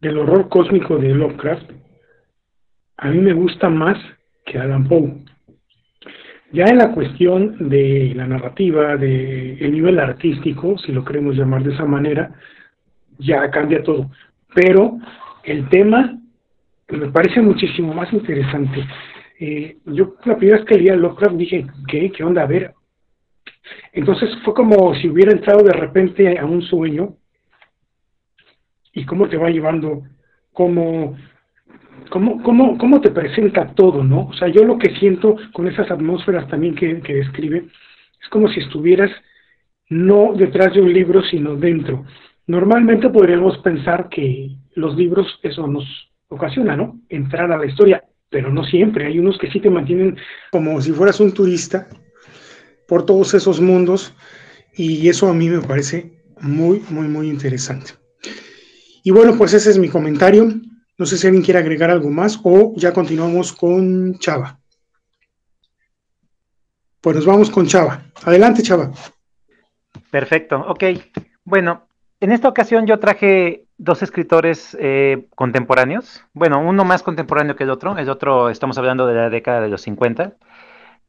del horror cósmico de Lovecraft, a mí me gusta más que Alan Poe. Ya en la cuestión de la narrativa, del el nivel artístico, si lo queremos llamar de esa manera, ya cambia todo. Pero el tema me parece muchísimo más interesante. Eh, yo la primera vez que leía Lovecraft dije, ¿qué? ¿Qué onda? A ver. Entonces fue como si hubiera entrado de repente a un sueño y cómo te va llevando, cómo, cómo, cómo, cómo te presenta todo, ¿no? O sea, yo lo que siento con esas atmósferas también que, que describe es como si estuvieras no detrás de un libro, sino dentro. Normalmente podríamos pensar que los libros eso nos ocasiona, ¿no? Entrar a la historia, pero no siempre. Hay unos que sí te mantienen como si fueras un turista por todos esos mundos y eso a mí me parece muy, muy, muy interesante. Y bueno, pues ese es mi comentario. No sé si alguien quiere agregar algo más o ya continuamos con Chava. Pues nos vamos con Chava. Adelante, Chava. Perfecto, ok. Bueno, en esta ocasión yo traje dos escritores eh, contemporáneos. Bueno, uno más contemporáneo que el otro. El otro, estamos hablando de la década de los 50.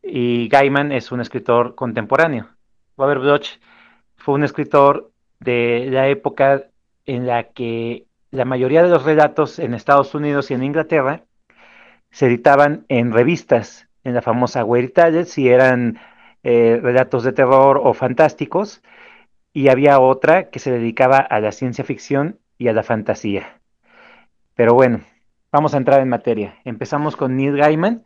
Y Gaiman es un escritor contemporáneo. Robert Bloch fue un escritor de la época en la que la mayoría de los relatos en Estados Unidos y en Inglaterra se editaban en revistas, en la famosa Weird Tales, si eran eh, relatos de terror o fantásticos, y había otra que se dedicaba a la ciencia ficción y a la fantasía. Pero bueno, vamos a entrar en materia. Empezamos con Neil Gaiman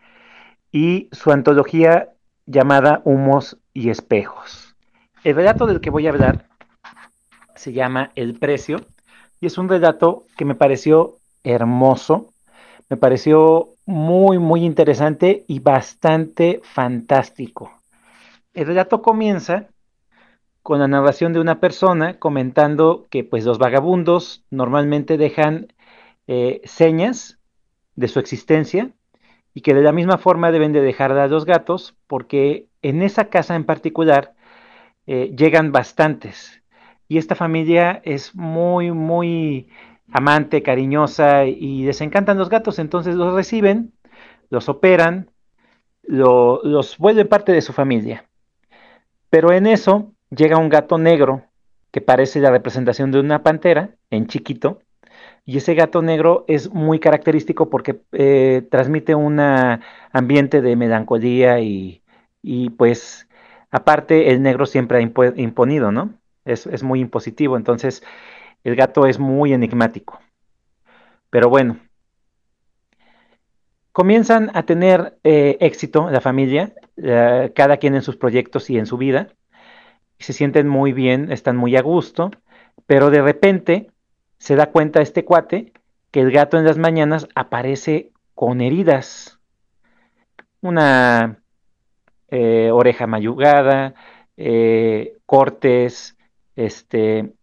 y su antología llamada Humos y Espejos. El relato del que voy a hablar se llama El Precio y es un relato que me pareció hermoso, me pareció muy, muy interesante y bastante fantástico. El relato comienza con la narración de una persona comentando que pues los vagabundos normalmente dejan eh, señas de su existencia y que de la misma forma deben de dejar a los gatos porque en esa casa en particular eh, llegan bastantes y esta familia es muy muy amante, cariñosa y les encantan los gatos, entonces los reciben, los operan, los vuelven parte de su familia. Pero en eso llega un gato negro que parece la representación de una pantera en chiquito. Y ese gato negro es muy característico porque eh, transmite un ambiente de melancolía y, pues aparte el negro siempre ha imponido, ¿no? Es, muy impositivo, entonces el gato es muy enigmático. Pero bueno, comienzan a tener eh, éxito la familia, eh, cada quien en sus proyectos y en su vida se sienten muy bien, están muy a gusto, pero de repente se da cuenta este cuate que el gato en las mañanas aparece con heridas. Una eh, oreja mayugada, cortes, este,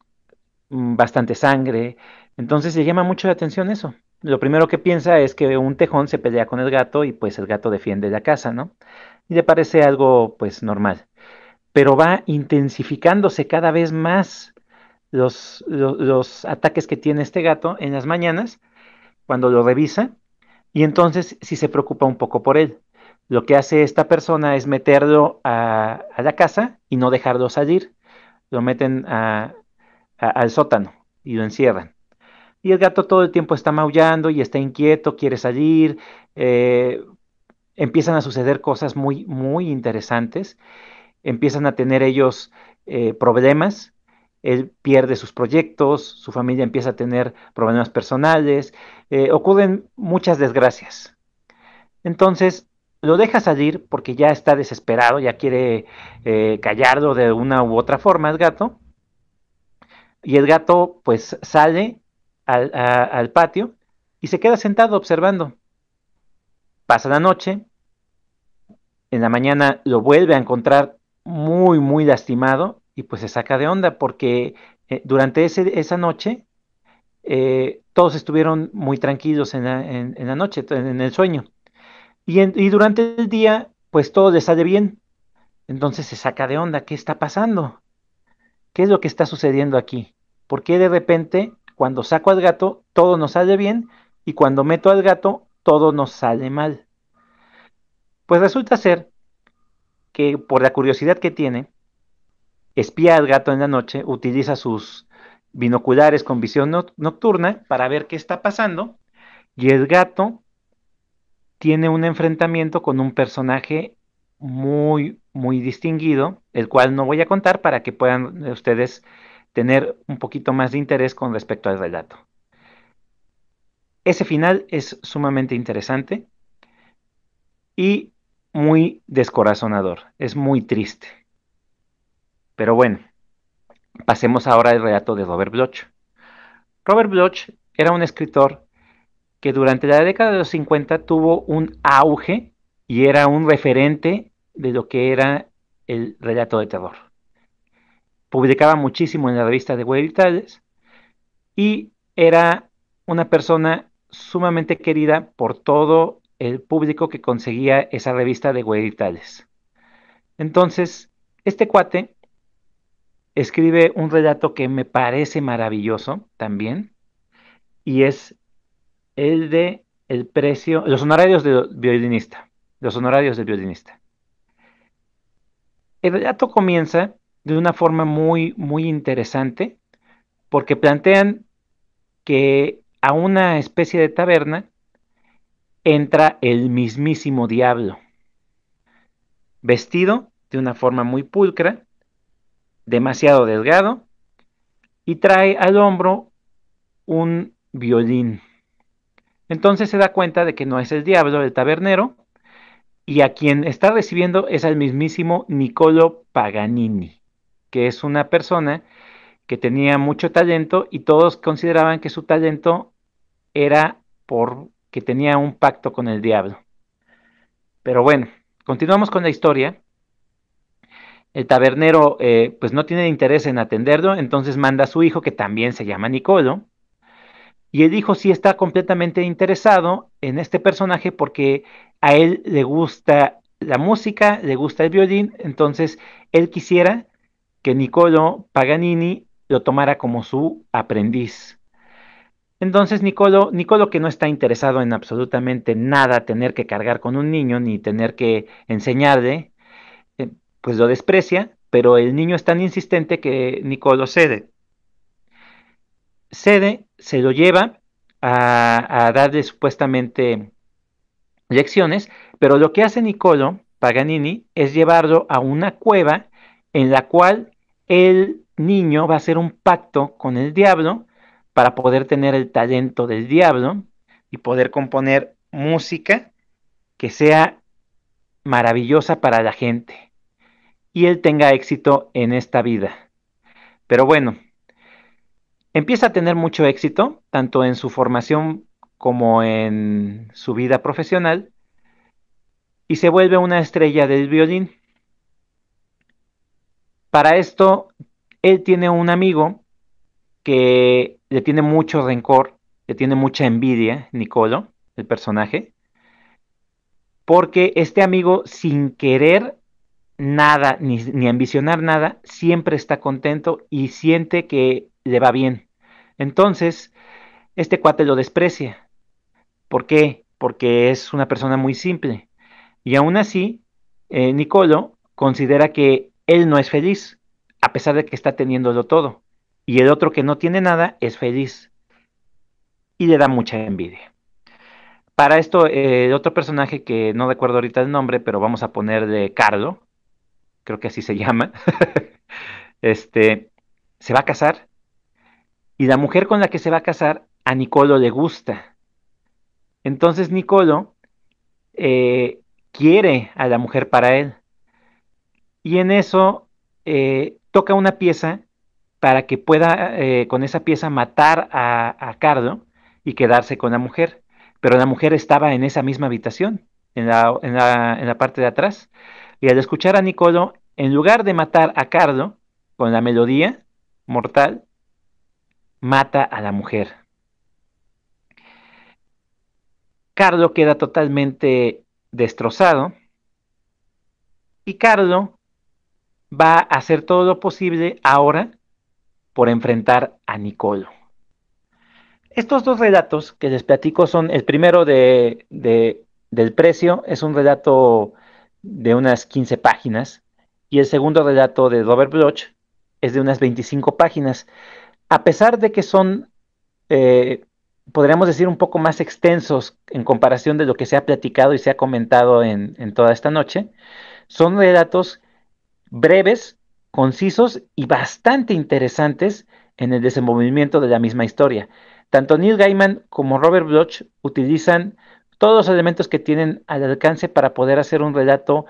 mm, bastante sangre. Entonces le llama mucho la atención eso. Lo primero que piensa es que un tejón se pelea con el gato y pues el gato defiende la casa, ¿no? Y le parece algo pues normal pero va intensificándose cada vez más los, los, ataques que tiene este gato en las mañanas, cuando lo revisa, y entonces sí se preocupa un poco por él. Lo que hace esta persona es meterlo a, la casa y no dejarlo salir. Lo meten al sótano y lo encierran. Y el gato todo el tiempo está maullando y está inquieto, quiere salir. Eh, empiezan a suceder cosas muy, muy interesantes empiezan a tener ellos eh, problemas, él pierde sus proyectos, su familia empieza a tener problemas personales, eh, ocurren muchas desgracias. Entonces, lo deja salir porque ya está desesperado, ya quiere eh, callarlo de una u otra forma el gato. Y el gato pues sale al, patio y se queda sentado observando. Pasa la noche, en la mañana lo vuelve a encontrar muy, muy lastimado y pues se saca de onda porque eh, durante ese, esa noche eh, todos estuvieron muy tranquilos en la, en, la noche, en, el sueño. Y, durante el día, pues todo le sale bien. Entonces se saca de onda, ¿qué está pasando? ¿Qué es lo que está sucediendo aquí? ¿Por qué de repente cuando saco al gato todo nos sale bien y cuando meto al gato todo nos sale mal? Pues resulta ser que por la curiosidad que tiene, espía al gato en la noche, utiliza sus binoculares con visión nocturna para ver qué está pasando y el gato tiene un enfrentamiento con un personaje muy, muy distinguido, el cual no voy a contar para que puedan ustedes tener un poquito más de interés con respecto al relato. Ese final es sumamente interesante y muy descorazonador, es muy triste. Pero bueno, pasemos ahora al relato de Robert Bloch. Robert Bloch era un escritor que durante la década de los 50 tuvo un auge y era un referente de lo que era el relato de terror. Publicaba muchísimo en la revista de Weird y era una persona sumamente querida por todo el público que conseguía esa revista de Weird Entonces, este cuate escribe un relato que me parece maravilloso también y es el de el precio, los honorarios del violinista, los honorarios del violinista. El relato comienza de una forma muy, muy interesante porque plantean que a una especie de taberna entra el mismísimo diablo, vestido de una forma muy pulcra, demasiado delgado, y trae al hombro un violín. Entonces se da cuenta de que no es el diablo, el tabernero, y a quien está recibiendo es al mismísimo Niccolo Paganini, que es una persona que tenía mucho talento y todos consideraban que su talento era porque tenía un pacto con el diablo. Pero bueno, continuamos con la historia. El tabernero eh, pues no tiene interés en atenderlo, entonces manda a su hijo, que también se llama Nicolo, y el hijo sí está completamente interesado en este personaje porque a él le gusta la música, le gusta el violín, entonces él quisiera que Nicolo Paganini lo tomara como su aprendiz. Entonces Nicolo, Nicolo que no está interesado en absolutamente nada tener que cargar con un niño ni tener que enseñarle, eh, pues lo desprecia, pero el niño es tan insistente que Nicolo cede. Cede se lo lleva a, darle supuestamente lecciones, pero lo que hace Nicolo Paganini es llevarlo a una cueva en la cual el niño va a hacer un pacto con el diablo para poder tener el talento del diablo y poder componer música que sea maravillosa para la gente y él tenga éxito en esta vida. Pero bueno, empieza a tener mucho éxito, tanto en su formación como en su vida profesional, y se vuelve una estrella del violín. Para esto, él tiene un amigo que le tiene mucho rencor, le tiene mucha envidia, Nicolo, el personaje, porque este amigo, sin querer nada, ni, ni ambicionar nada, siempre está contento y siente que le va bien. Entonces, este cuate lo desprecia. ¿Por qué? Porque es una persona muy simple. Y aún así, eh, Nicolo considera que él no es feliz, a pesar de que está teniéndolo todo. Y el otro que no tiene nada es feliz. Y le da mucha envidia. Para esto, el otro personaje que no recuerdo ahorita el nombre, pero vamos a ponerle Carlo, creo que así se llama, <laughs> este, se va a casar y la mujer con la que se va a casar, a Nicolo le gusta. Entonces Nicolo eh, quiere a la mujer para él. Y en eso eh, toca una pieza para que pueda eh, con esa pieza matar a, Cardo y quedarse con la mujer. Pero la mujer estaba en esa misma habitación, en la, en la parte de atrás. Y al escuchar a Nicolo, en lugar de matar a Cardo con la melodía mortal, mata a la mujer. Carlo queda totalmente destrozado y Carlo va a hacer todo lo posible ahora por enfrentar a Nicolo. Estos dos relatos que les platico son el primero de, del precio, es un relato de unas 15 páginas, y el segundo relato de Robert Bloch es de unas 25 páginas. A pesar de que son, eh, podríamos decir, un poco más extensos en comparación de lo que se ha platicado y se ha comentado en, toda esta noche, son relatos breves, concisos y bastante interesantes en el desenvolvimiento de la misma historia. Tanto Neil Gaiman como Robert Bloch utilizan todos los elementos que tienen al alcance para poder hacer un relato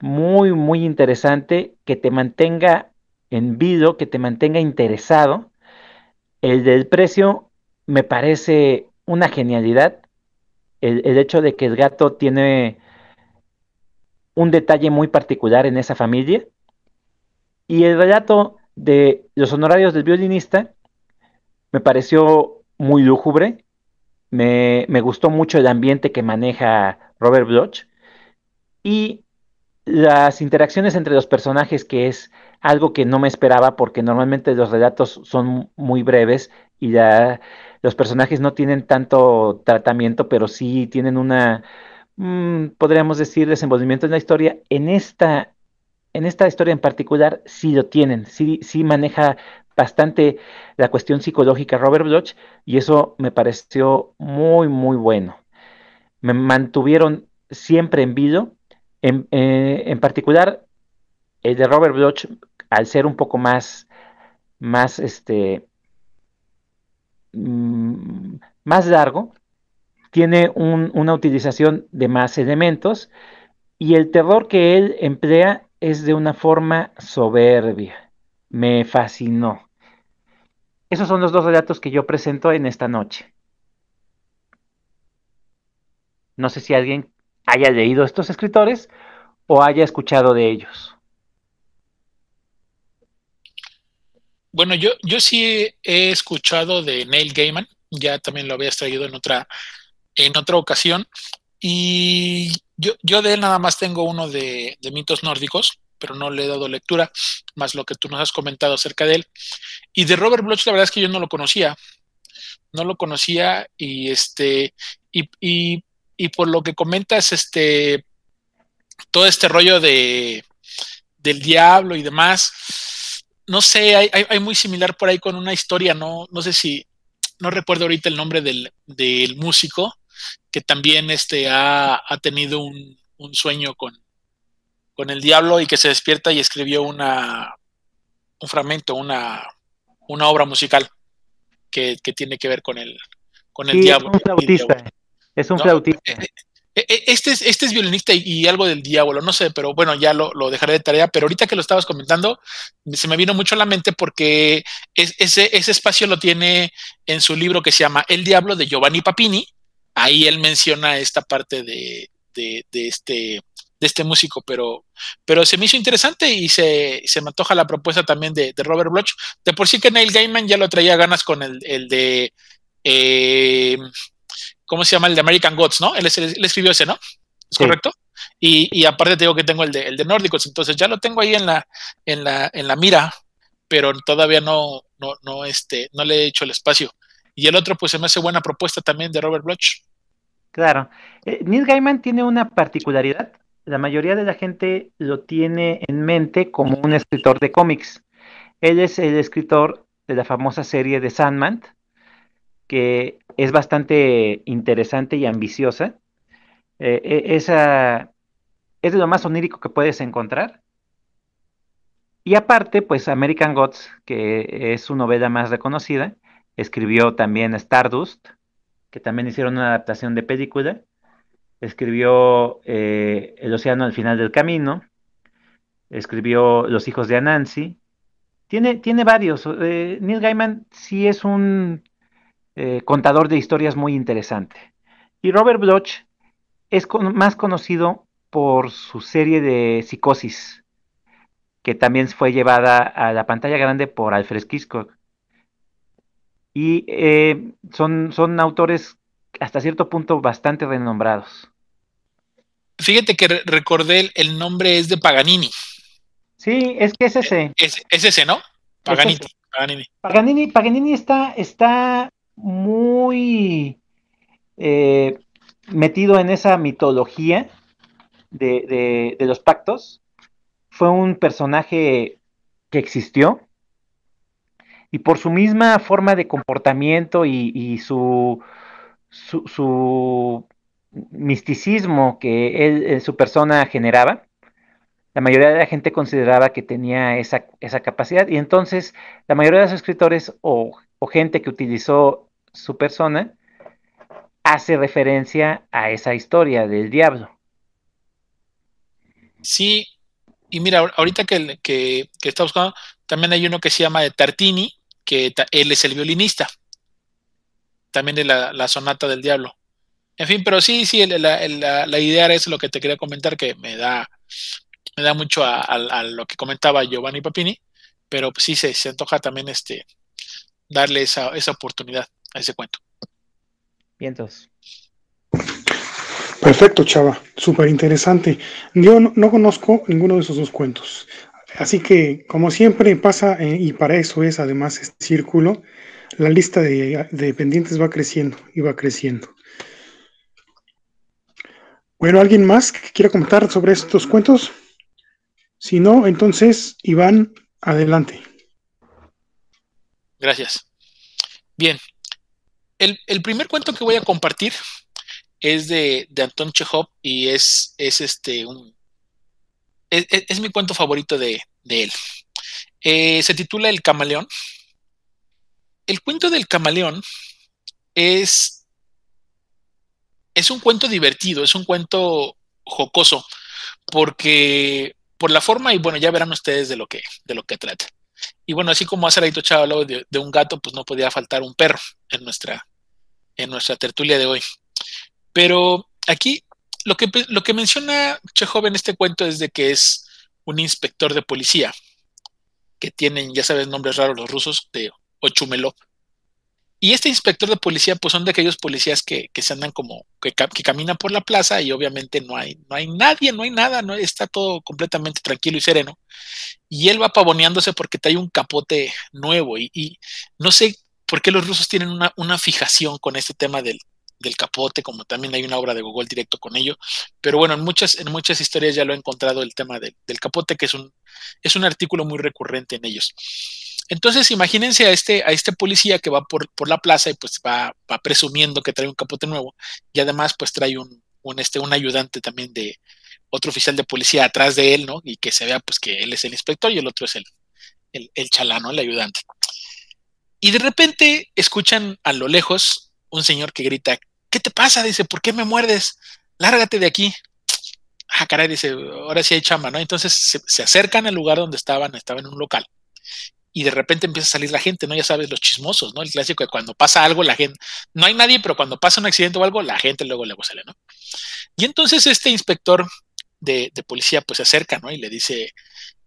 muy, muy interesante que te mantenga en vivo, que te mantenga interesado. El del precio me parece una genialidad. El, hecho de que el gato tiene un detalle muy particular en esa familia. Y el relato de los honorarios del violinista me pareció muy lúgubre. Me, me gustó mucho el ambiente que maneja Robert Bloch. Y las interacciones entre los personajes, que es algo que no me esperaba porque normalmente los relatos son muy breves y ya los personajes no tienen tanto tratamiento, pero sí tienen una, mmm, podríamos decir, desenvolvimiento en la historia. En esta, en esta historia en particular sí lo tienen, sí, sí maneja bastante la cuestión psicológica Robert Bloch y eso me pareció muy, muy bueno. Me mantuvieron siempre en vivo en, eh, en, particular, el de Robert Bloch, al ser un poco más, más, este, mmm, más largo, tiene un, una utilización de más elementos y el terror que él emplea es de una forma soberbia. Me fascinó. Esos son los dos relatos que yo presento en esta noche. No sé si alguien haya leído estos escritores o haya escuchado de ellos. Bueno, yo, yo sí he escuchado de Neil Gaiman, ya también lo habías traído en otra, en otra ocasión, y yo, yo de él nada más tengo uno de, mitos nórdicos, pero no le he dado lectura, más lo que tú nos has comentado acerca de él. Y de Robert Bloch, la verdad es que yo no lo conocía, no lo conocía, y este, y y por lo que comentas, este, todo este rollo de, del diablo y demás, no sé, hay, hay, hay, muy similar por ahí con una historia, no, no sé si, no recuerdo ahorita el nombre del, del músico, que también este, ha, ha tenido un, un sueño con, con, el diablo y que se despierta y escribió una, un fragmento, una, una obra musical que, que, tiene que ver con el, con el sí, diablo. Un flautista. Es un ¿no? flautista. Este es, este es violinista y, algo del diablo, no sé, pero bueno, ya lo, lo, dejaré de tarea. Pero ahorita que lo estabas comentando, se me vino mucho a la mente porque es, ese, ese espacio lo tiene en su libro que se llama El Diablo de Giovanni Papini. Ahí él menciona esta parte de, de, este, de este músico, pero, pero se me hizo interesante y se, se me antoja la propuesta también de, de, Robert Bloch. De por sí que Neil Gaiman ya lo traía ganas con el, el de. Eh, ¿cómo se llama? El de American Gods, ¿no? Él, él escribió ese, ¿no? ¿Es sí. correcto? Y, y, aparte te digo que tengo el de, el de nórdicos, entonces ya lo tengo ahí en la, en la, en la mira, pero todavía no, no, no, este, no le he hecho el espacio. Y el otro, pues se me hace buena propuesta también de Robert Bloch. Claro. Eh, Neil Gaiman tiene una particularidad. La mayoría de la gente lo tiene en mente como un escritor de cómics. Él es el escritor de la famosa serie de Sandman, que es bastante interesante y ambiciosa. Eh, esa es de lo más onírico que puedes encontrar. Y aparte, pues American Gods, que es su novela más reconocida, escribió también Stardust, que también hicieron una adaptación de película. Escribió eh, El océano al final del camino. Escribió Los hijos de Anansi. Tiene, tiene varios. Eh, Neil Gaiman sí es un eh, contador de historias muy interesante. Y Robert Bloch es con, más conocido por su serie de Psicosis, que también fue llevada a la pantalla grande por Alfred Hitchcock. Y eh, son, son autores hasta cierto punto bastante renombrados. Fíjate que re recordé el, nombre es de Paganini. Sí, es que es ese. Es, es ese, ¿no? Paganini. Es ese. Paganini. Paganini. Paganini está, está muy eh, metido en esa mitología de, de, los pactos. Fue un personaje que existió. y por su misma forma de comportamiento y, su, su, misticismo que eh, su persona generaba, la mayoría de la gente consideraba que tenía esa, capacidad y entonces la mayoría de los escritores o, o gente que utilizó su persona hace referencia a esa historia del diablo. Sí, y mira, ahorita que, que, está buscando, también hay uno que se llama Tartini, que él es el violinista, también de la, sonata del diablo. En fin, pero sí, sí, la, la, idea es lo que te quería comentar, que me da, me da mucho a, lo que comentaba Giovanni Papini, pero pues sí se, se antoja también este darle esa, esa oportunidad ese cuento. Vientos. Perfecto, Chava, súper interesante. Yo no, conozco ninguno de esos dos cuentos. Así que, como siempre pasa, eh, y para eso es además este círculo, la lista de, pendientes va creciendo y va creciendo. Bueno, ¿alguien más que quiera comentar sobre estos cuentos? Si no, entonces, Iván, adelante. Gracias. Bien. El, primer cuento que voy a compartir es de, de Anton Chekhov y es, es este un, es, mi cuento favorito de, él. Eh, se titula El camaleón. El cuento del camaleón es, es un cuento divertido, es un cuento jocoso, porque por la forma, y bueno, ya verán ustedes de lo que, de lo que trata. Y bueno, así como hace rato Chava de, de, un gato, pues no podía faltar un perro en nuestra, en nuestra tertulia de hoy. Pero aquí lo que, lo que menciona Chekhov en este cuento es de que es un inspector de policía, que tienen, ya sabes, nombres raros los rusos, de Ochumelo. Y este inspector de policía, pues son de aquellos policías que, se andan como, que, que, caminan por la plaza y obviamente no hay, no hay nadie, no hay nada, no está todo completamente tranquilo y sereno. Y él va pavoneándose porque trae un capote nuevo y no sé por qué los rusos tienen una, una fijación con este tema del, del capote, como también hay una obra de Google directo con ello. Pero bueno, en muchas, en muchas historias ya lo he encontrado el tema del capote, que es un, es un artículo muy recurrente en ellos. Entonces, imagínense a este, a este policía que va por, por la plaza y pues va, va, presumiendo que trae un capote nuevo y además pues trae un, un, este, un ayudante también de otro oficial de policía atrás de él, ¿no? Y que se vea pues que él es el inspector y el otro es el, el, el chalano, el ayudante. Y de repente escuchan a lo lejos un señor que grita, ¿qué te pasa? Dice, ¿por qué me muerdes? Lárgate de aquí. Ah, caray, dice, ahora sí hay chamba, ¿no? Entonces se, acercan al lugar donde estaban, estaban en un local. Y de repente empieza a salir la gente, ¿no? Ya sabes, los chismosos, ¿no? El clásico de cuando pasa algo, la gente, no hay nadie, pero cuando pasa un accidente o algo, la gente luego, luego sale, ¿no? Y entonces este inspector de, policía, pues se acerca, ¿no? Y le dice,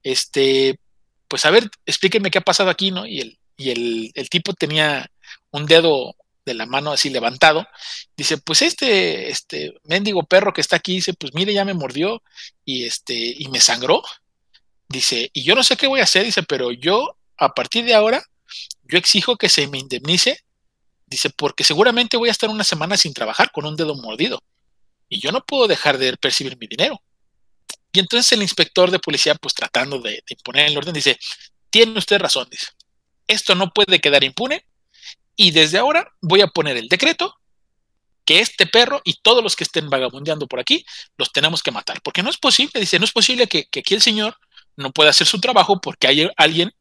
este, pues a ver, explíqueme qué ha pasado aquí, ¿no? Y el, y el, tipo tenía un dedo de la mano así levantado, dice, pues este, este mendigo perro que está aquí, dice, pues mire, ya me mordió y este, y me sangró. Dice, y yo no sé qué voy a hacer, dice, pero yo, a partir de ahora, yo exijo que se me indemnice, dice, porque seguramente voy a estar una semana sin trabajar con un dedo mordido. Y yo no puedo dejar de percibir mi dinero. Y entonces el inspector de policía, pues tratando de, de imponer el orden, dice, tiene usted razón, dice, esto no puede quedar impune y desde ahora voy a poner el decreto que este perro y todos los que estén vagabundeando por aquí los tenemos que matar. Porque no es posible, dice, no es posible que, aquí el señor no pueda hacer su trabajo porque hay alguien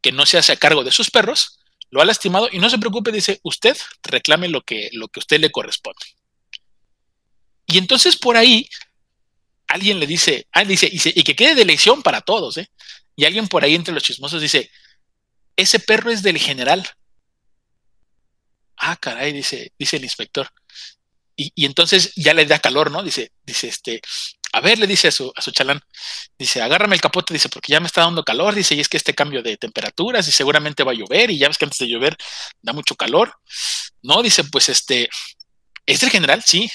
que no se hace a cargo de sus perros, lo ha lastimado y no se preocupe, dice, usted reclame lo que, lo que usted le corresponde. Y entonces por ahí alguien le dice, ah, dice, y, y que quede de lección para todos, ¿eh? Y alguien por ahí entre los chismosos dice, ese perro es del general, ah, caray, dice, dice el inspector. Y, entonces ya le da calor, ¿no? Dice, dice, este, a ver, le dice a su, a su chalán, dice, agárrame el capote, dice, porque ya me está dando calor, dice, y es que este cambio de temperaturas y seguramente va a llover, y ya ves que antes de llover da mucho calor. No, dice, pues este, ¿es del general? Sí.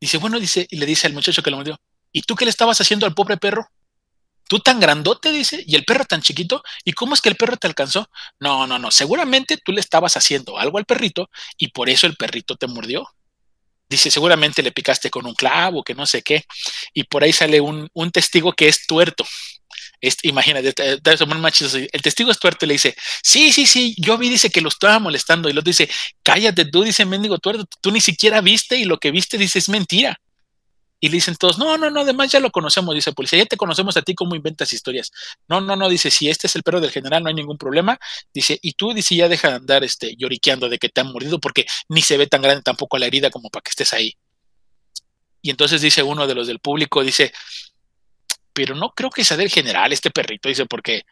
Dice, bueno, dice, y le dice al muchacho que lo mordió, ¿y tú qué le estabas haciendo al pobre perro? Tú tan grandote, dice, y el perro tan chiquito, ¿y cómo es que el perro te alcanzó? No, no, no, seguramente tú le estabas haciendo algo al perrito y por eso el perrito te mordió. Dice, seguramente le picaste con un clavo, que no sé qué, y por ahí sale un, testigo que es tuerto. Este, imagínate, el testigo es tuerto y le dice, sí, sí, sí, yo vi, dice que lo estaba molestando. Y otro dice, cállate tú, dice mendigo tuerto, tú ni siquiera viste y lo que viste, dice, es mentira. Y le dicen todos, no, no, no, además ya lo conocemos, dice el policía, ya te conocemos a ti cómo inventas historias. No, no, no, dice, si este es el perro del general, no hay ningún problema. Dice, y tú, dice, ya deja de andar este, lloriqueando de que te han mordido porque ni se ve tan grande tampoco la herida como para que estés ahí. Y entonces dice uno de los del público, dice, pero no creo que sea del general este perrito, dice, porque,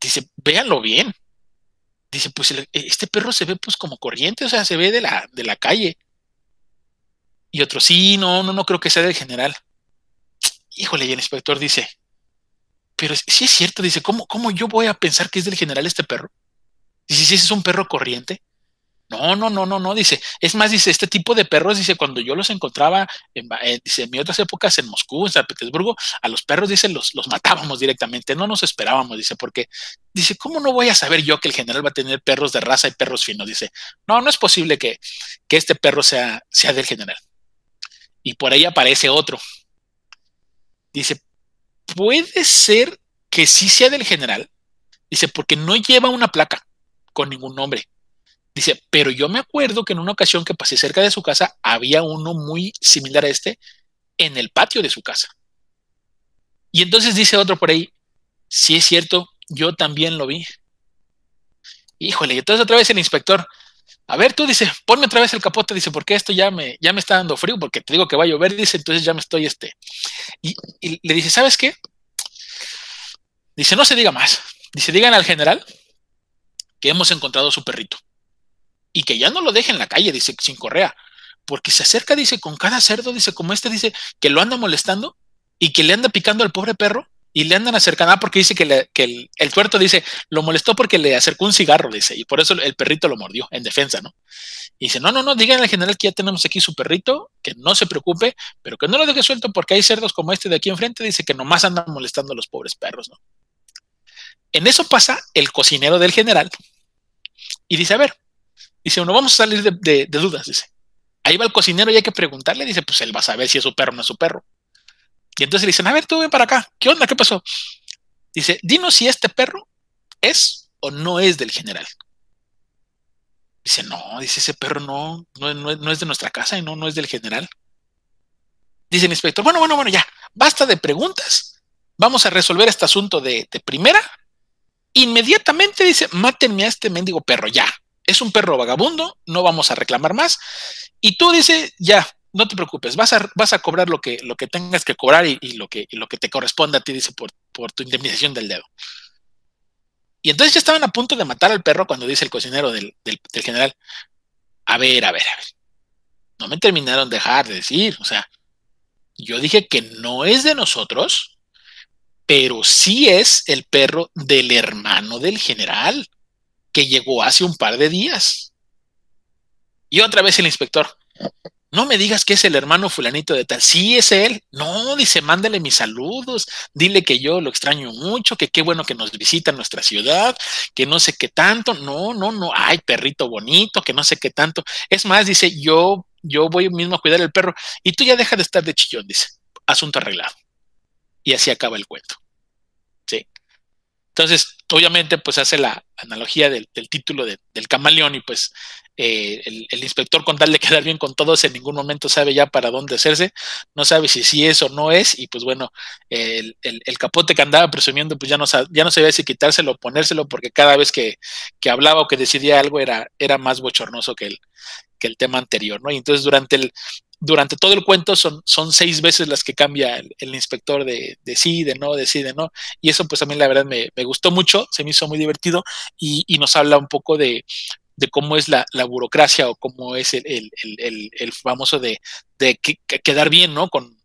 dice, véanlo bien. Dice, pues este perro se ve pues como corriente, o sea, se ve de la, de la calle. Y otro, sí, no, no, no creo que sea del general. Híjole, y el inspector dice, pero si es cierto, dice, ¿cómo, ¿cómo yo voy a pensar que es del general este perro? Dice, si ese es un perro corriente. No, no, no, no, no, dice. Es más, dice, este tipo de perros, dice, cuando yo los encontraba, en, dice, en mis otras épocas en Moscú, en San Petersburgo, a los perros, dice, los, los matábamos directamente, no nos esperábamos, dice, porque, dice, ¿cómo no voy a saber yo que el general va a tener perros de raza y perros finos? Dice, no, no es posible que, que este perro sea, sea del general y por ahí aparece otro. Dice, puede ser que sí sea del general. Dice, porque no lleva una placa con ningún nombre. Dice, pero yo me acuerdo que en una ocasión que pasé cerca de su casa había uno muy similar a este en el patio de su casa. Y entonces dice otro por ahí, sí es cierto, yo también lo vi. Híjole, y entonces otra vez el inspector, a ver, tú dice, ponme otra vez el capote, dice, porque esto ya me, ya me está dando frío, porque te digo que va a llover, dice, entonces ya me estoy este. Y, le dice, ¿sabes qué? Dice, no se diga más. Dice, digan al general que hemos encontrado su perrito. Y que ya no lo deje en la calle, dice, sin correa. Porque se acerca, dice, con cada cerdo, dice, como este, dice, que lo anda molestando y que le anda picando al pobre perro y le andan acercando, ah, porque dice que, el, el, tuerto dice, lo molestó porque le acercó un cigarro, dice, y por eso el perrito lo mordió en defensa, ¿no? Y dice, no, no, no, díganle al general que ya tenemos aquí su perrito, que no se preocupe, pero que no lo deje suelto porque hay cerdos como este de aquí enfrente, dice que nomás andan molestando a los pobres perros, ¿no? En eso pasa el cocinero del general y dice, a ver, dice, uno, vamos a salir de, de dudas, dice. Ahí va el cocinero y hay que preguntarle, dice, pues él va a saber si es su perro o no es su perro. Y entonces le dicen, a ver, tú ven para acá, ¿qué onda? ¿Qué pasó? Dice, dinos si este perro es o no es del general. Dice, no, dice, ese perro no, no, es de nuestra casa y no, no es del general. Dice el inspector, bueno, bueno, bueno, ya, basta de preguntas, vamos a resolver este asunto de, de primera. Inmediatamente dice, mátenme a este mendigo perro, ya. Es un perro vagabundo, no vamos a reclamar más. Y tú dice, ya, no te preocupes, vas a, vas a cobrar lo que, lo que tengas que cobrar y, lo, que, lo que te corresponde a ti, dice, por, por tu indemnización del dedo. Y entonces ya estaban a punto de matar al perro cuando dice el cocinero del, del, general, a ver, a ver, a ver, no me terminaron de dejar de decir, o sea, yo dije que no es de nosotros, pero sí es el perro del hermano del general, que llegó hace un par de días. Y otra vez el inspector, no me digas que es el hermano fulanito de tal. Sí, es él. No, dice, mándale mis saludos. Dile que yo lo extraño mucho, que qué bueno que nos visita en nuestra ciudad, que no sé qué tanto. No, no, no. Ay, perrito bonito, que no sé qué tanto. Es más, dice, yo, yo voy mismo a cuidar el perro. Y tú ya deja de estar de chillón, dice. Asunto arreglado. Y así acaba el cuento. Sí. Entonces, obviamente, pues hace la analogía del, título del camaleón y pues eh, el, inspector con tal de <laughs> quedar bien con todos en ningún momento sabe ya para dónde hacerse, no sabe si sí es o no es y pues bueno, el, capote que andaba presumiendo pues ya no, ya no sabía si quitárselo o ponérselo porque cada vez que, hablaba o que decidía algo era, era más bochornoso que el, que el tema anterior, ¿no? Y entonces durante el, durante todo el cuento son, son seis veces las que cambia el, inspector de, de, sí, de no, de sí, de no. Y eso pues a mí la verdad me, gustó mucho, se me hizo muy divertido y, y, nos habla un poco de, de cómo es la, burocracia o cómo es el, famoso de, quedar bien, ¿no? Con,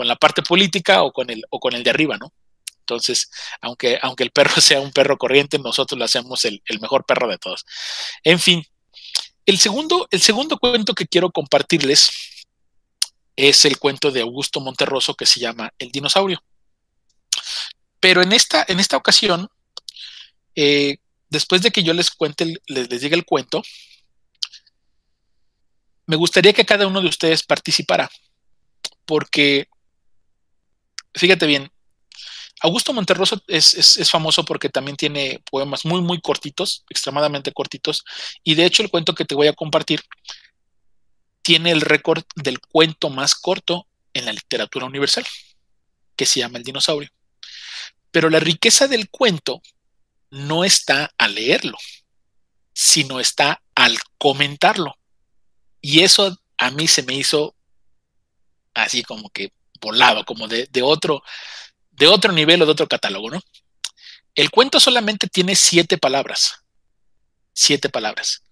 la parte política o con el, o con el de arriba, ¿no? Entonces, aunque, aunque el perro <laughs> sea un perro corriente, nosotros lo hacemos el, mejor perro de todos. En fin, el segundo, el segundo cuento que quiero compartirles es el cuento de Augusto Monterroso que se llama El dinosaurio. Pero en esta, en esta ocasión, eh, después de que yo les cuente, les, les diga el cuento, me gustaría que cada uno de ustedes participara, porque, fíjate bien, Augusto Monterroso es, famoso porque también tiene poemas muy, muy cortitos, extremadamente cortitos, y de hecho el cuento que te voy a compartir tiene el récord del cuento más corto en la literatura universal, que se llama El dinosaurio. Pero la riqueza del cuento no está al leerlo, sino está al comentarlo. Y eso a mí se me hizo así como que volado, como de, de otro, de otro nivel o de otro catálogo, ¿no? El cuento solamente tiene siete palabras. Siete palabras.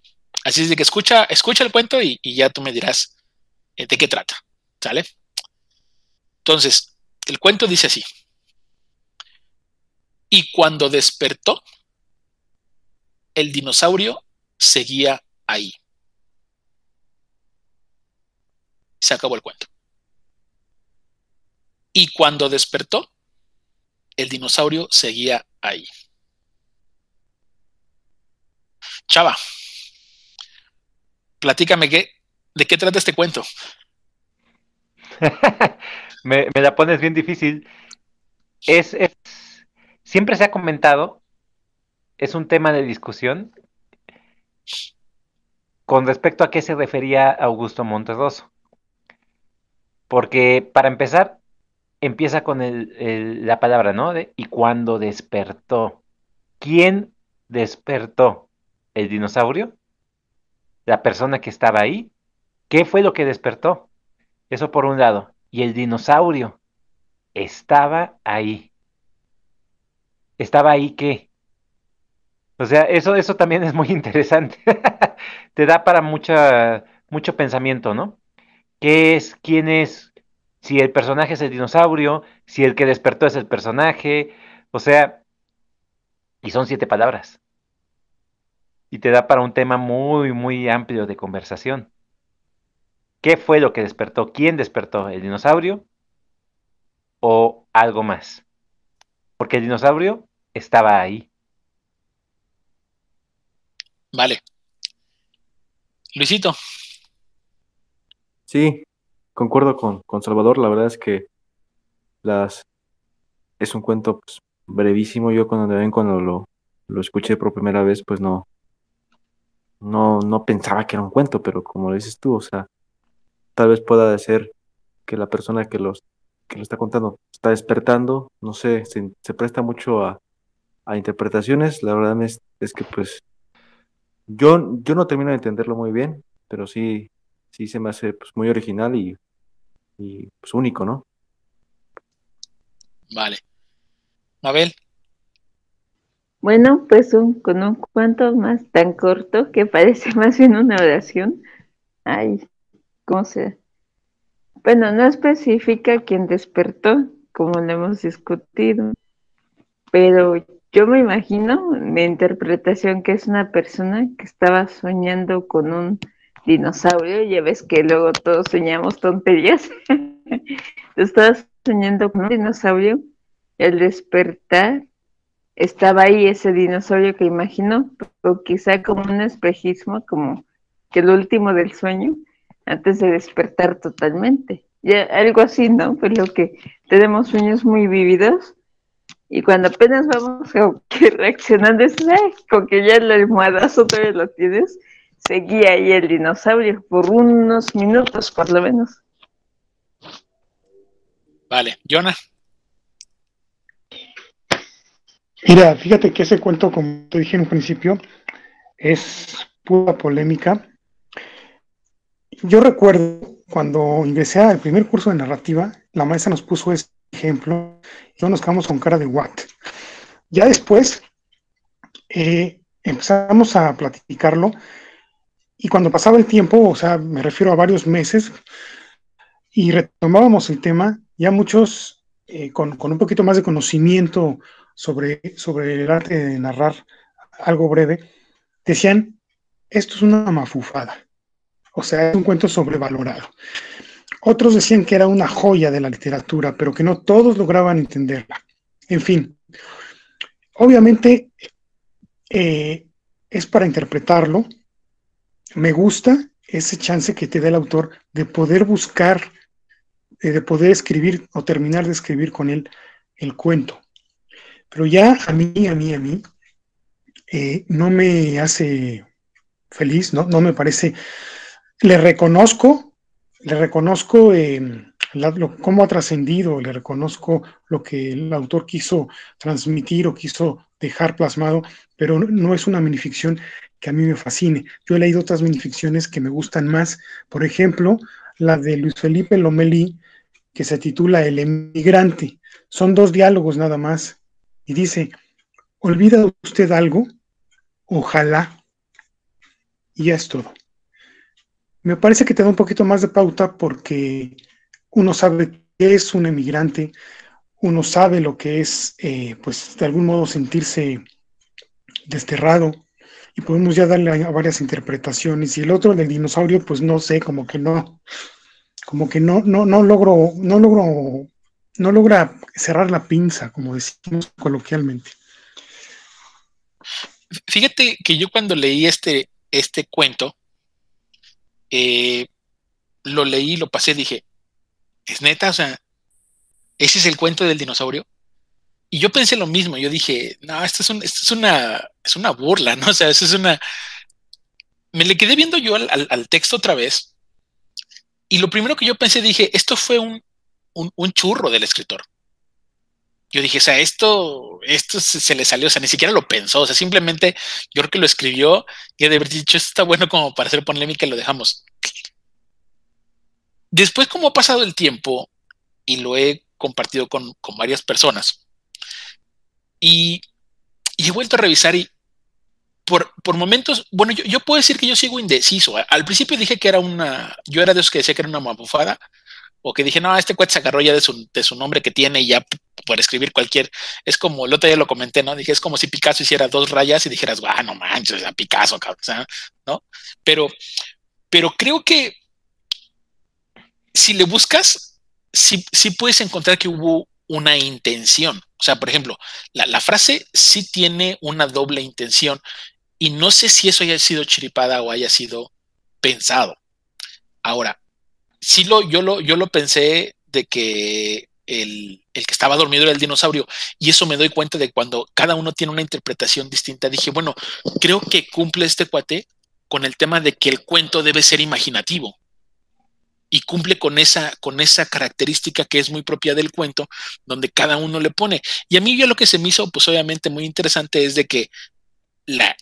Así es de que escucha, escucha el cuento y, ya tú me dirás eh, de qué trata. ¿Sale? Entonces, el cuento dice así. Y cuando despertó, el dinosaurio seguía ahí. Se acabó el cuento. Y cuando despertó, el dinosaurio seguía ahí. Chava, platícame qué, de qué trata este cuento. <laughs> me, la pones bien difícil. Es, siempre se ha comentado, es un tema de discusión con respecto a qué se refería Augusto Monterroso. Porque para empezar, empieza con la palabra, ¿no? y cuando despertó. ¿Quién despertó? ¿El dinosaurio? ¿La persona que estaba ahí? ¿Qué fue lo que despertó? Eso por un lado. Y el dinosaurio estaba ahí. ¿Estaba ahí qué? O sea, eso, eso también es muy <laughs> interesante. Te da para mucha, mucho pensamiento, ¿no? ¿Qué es? ¿Quién es? si el personaje es el dinosaurio, si el que despertó es el personaje, o sea, y son siete palabras. Y te da para un tema muy, muy amplio de conversación. ¿Qué fue lo que despertó? ¿Quién despertó? ¿El dinosaurio o algo más? Porque el dinosaurio estaba ahí. Vale. Luisito. Sí, concuerdo con, con Salvador, la verdad es que las es un cuento pues, brevísimo. Yo cuando ven cuando lo, lo escuché por primera vez, pues no, no, no pensaba que era un cuento, pero como dices tú, o sea, tal vez pueda ser que la persona que los que lo está contando está despertando, no sé, se, presta mucho a, a, interpretaciones. La verdad es, es que pues yo, yo no termino de entenderlo muy bien, pero sí, sí se me hace pues, muy original y y pues único, ¿no? Vale. Mabel. Bueno, pues con un cuento más tan corto que parece <laughs> más bien una oración. Ay, ¿cómo se? Bueno, no especifica quién despertó, como lo hemos discutido, pero yo me imagino, mi interpretación, que es una persona que estaba soñando con un dinosaurio, ya ves que luego todos soñamos tonterías. <laughs> Estabas soñando con un dinosaurio, el despertar, estaba ahí ese dinosaurio que imaginó, o quizá como un espejismo, como que el último del sueño, antes de despertar totalmente. Ya, algo así, ¿no? Pues lo que tenemos sueños muy vividos y cuando apenas vamos <laughs> reaccionando, es con que ya el almohadazo todavía lo tienes, seguía ahí el dinosaurio por unos minutos por lo menos. Vale, Jonah. Mira, fíjate que ese cuento, como te dije en un principio, es pura polémica. Yo recuerdo cuando ingresé al primer curso de narrativa, la maestra nos puso ese ejemplo y nos quedamos con cara de what. Ya después eh, empezamos a platicarlo y cuando pasaba el tiempo, o sea, me refiero a varios meses, y retomábamos el tema, ya muchos eh, con, un poquito más de conocimiento sobre, sobre el arte de narrar algo breve, decían, esto es una mafufada, o sea, es un cuento sobrevalorado. Otros decían que era una joya de la literatura, pero que no todos lograban entenderla. En fin, obviamente eh, es para interpretarlo, me gusta ese chance que te da el autor de poder buscar, eh, de poder escribir o terminar de escribir con él el cuento. Pero ya a mí, a mí, a mí, eh, no me hace feliz, ¿no? No me parece. Le reconozco, le reconozco eh, cómo ha trascendido, le reconozco lo que el autor quiso transmitir o quiso dejar plasmado, pero no es una minificción que a mí me fascine. Yo he leído otras minificciones que me gustan más, por ejemplo, la de Luis Felipe Lomelí, que se titula El emigrante. Son dos diálogos nada más. Y dice, ¿olvida usted algo? Ojalá. Y ya es todo. Me parece que te da un poquito más de pauta porque uno sabe qué es un emigrante, uno sabe lo que es, eh, pues, de algún modo sentirse desterrado, y podemos ya darle a varias interpretaciones. Y el otro del dinosaurio, pues no sé, como que no, como que no, no, no logro, no logro, no logra cerrar la pinza, como decimos coloquialmente. Fíjate que yo cuando leí este, este cuento, eh, lo leí, lo pasé, dije, es neta, o sea, ese es el cuento del dinosaurio. Y yo pensé lo mismo, yo dije, no, esto es, es, una, es una burla, ¿no? <laughs> O sea, eso es una... Me le quedé viendo yo al, texto otra vez y lo primero que yo pensé, dije, esto fue un, un, churro del escritor. Yo dije, o sea, esto, esto se, le salió, o sea, ni siquiera lo pensó, o sea, simplemente yo creo que lo escribió y de haber dicho, esto está bueno como para hacer polémica y lo dejamos. Después, como ha pasado el tiempo y lo he compartido con, con varias personas, y, he vuelto a revisar y por, por momentos, bueno, yo, puedo decir que yo sigo indeciso. Al principio dije que era una, yo era de esos que decía que era una mapufada, o que dije, no, este cuate se agarró ya de su, nombre que tiene y ya por escribir cualquier, es como, el otro día lo comenté, ¿no? Dije, es como si Picasso hiciera dos rayas y dijeras, guau, no manches, a Picasso, ¿no? Pero, pero creo que si le buscas, sí, sí puedes encontrar que hubo una intención. O sea, por ejemplo, la, frase sí tiene una doble intención y no sé si eso haya sido chiripada o haya sido pensado. Ahora, sí lo, yo, lo, yo lo pensé de que el, el, que estaba dormido era el dinosaurio y eso me doy cuenta de cuando cada uno tiene una interpretación distinta. Dije, bueno, creo que cumple este cuate con el tema de que el cuento debe ser imaginativo y cumple con esa, con esa característica que es muy propia del cuento, donde cada uno le pone. Y a mí yo lo que se me hizo, pues obviamente muy interesante es de que la,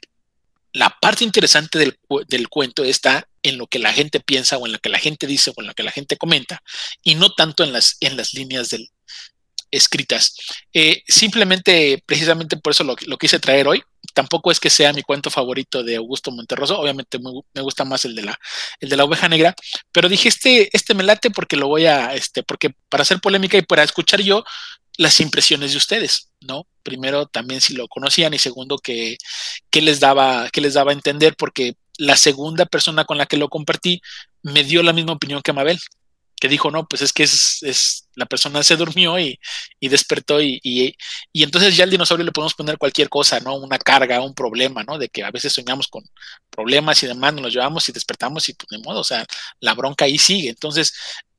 la parte interesante del, del, cuento está en lo que la gente piensa o en lo que la gente dice o en lo que la gente comenta y no tanto en las, en las líneas del, escritas. Eh, simplemente, precisamente por eso lo, lo quise traer hoy, tampoco es que sea mi cuento favorito de Augusto Monterroso, obviamente me, gusta más el de la el de la oveja negra, pero dije este este me late porque lo voy a este porque para hacer polémica y para escuchar yo las impresiones de ustedes, ¿no? Primero también si lo conocían y segundo que, que les daba que les daba a entender porque la segunda persona con la que lo compartí me dio la misma opinión que Mabel, que dijo, no, pues es que es, la persona se durmió y, despertó y, y, entonces ya al dinosaurio le podemos poner cualquier cosa, ¿no? Una carga, un problema, ¿no? De que a veces soñamos con problemas y demás, nos los llevamos y despertamos y pues de modo, o sea, la bronca ahí sigue. Entonces,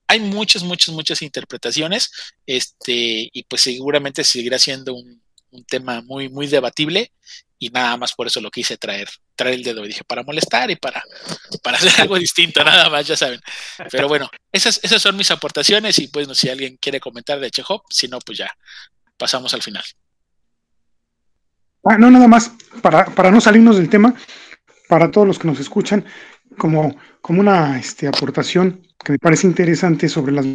hay muchas, muchas, muchas interpretaciones, este, y pues seguramente seguirá siendo un tema muy, muy debatible y nada más por eso lo quise traer, traer el dedo. Y dije, para molestar y para, para hacer <laughs> algo distinto, nada más, ya saben. Pero bueno, esas, esas son mis aportaciones y pues no, si alguien quiere comentar de Chekhov, si no, pues ya pasamos al final. Ah, no, nada más, para, para no salirnos del tema, para todos los que nos escuchan, como, como una este, aportación que me parece interesante sobre las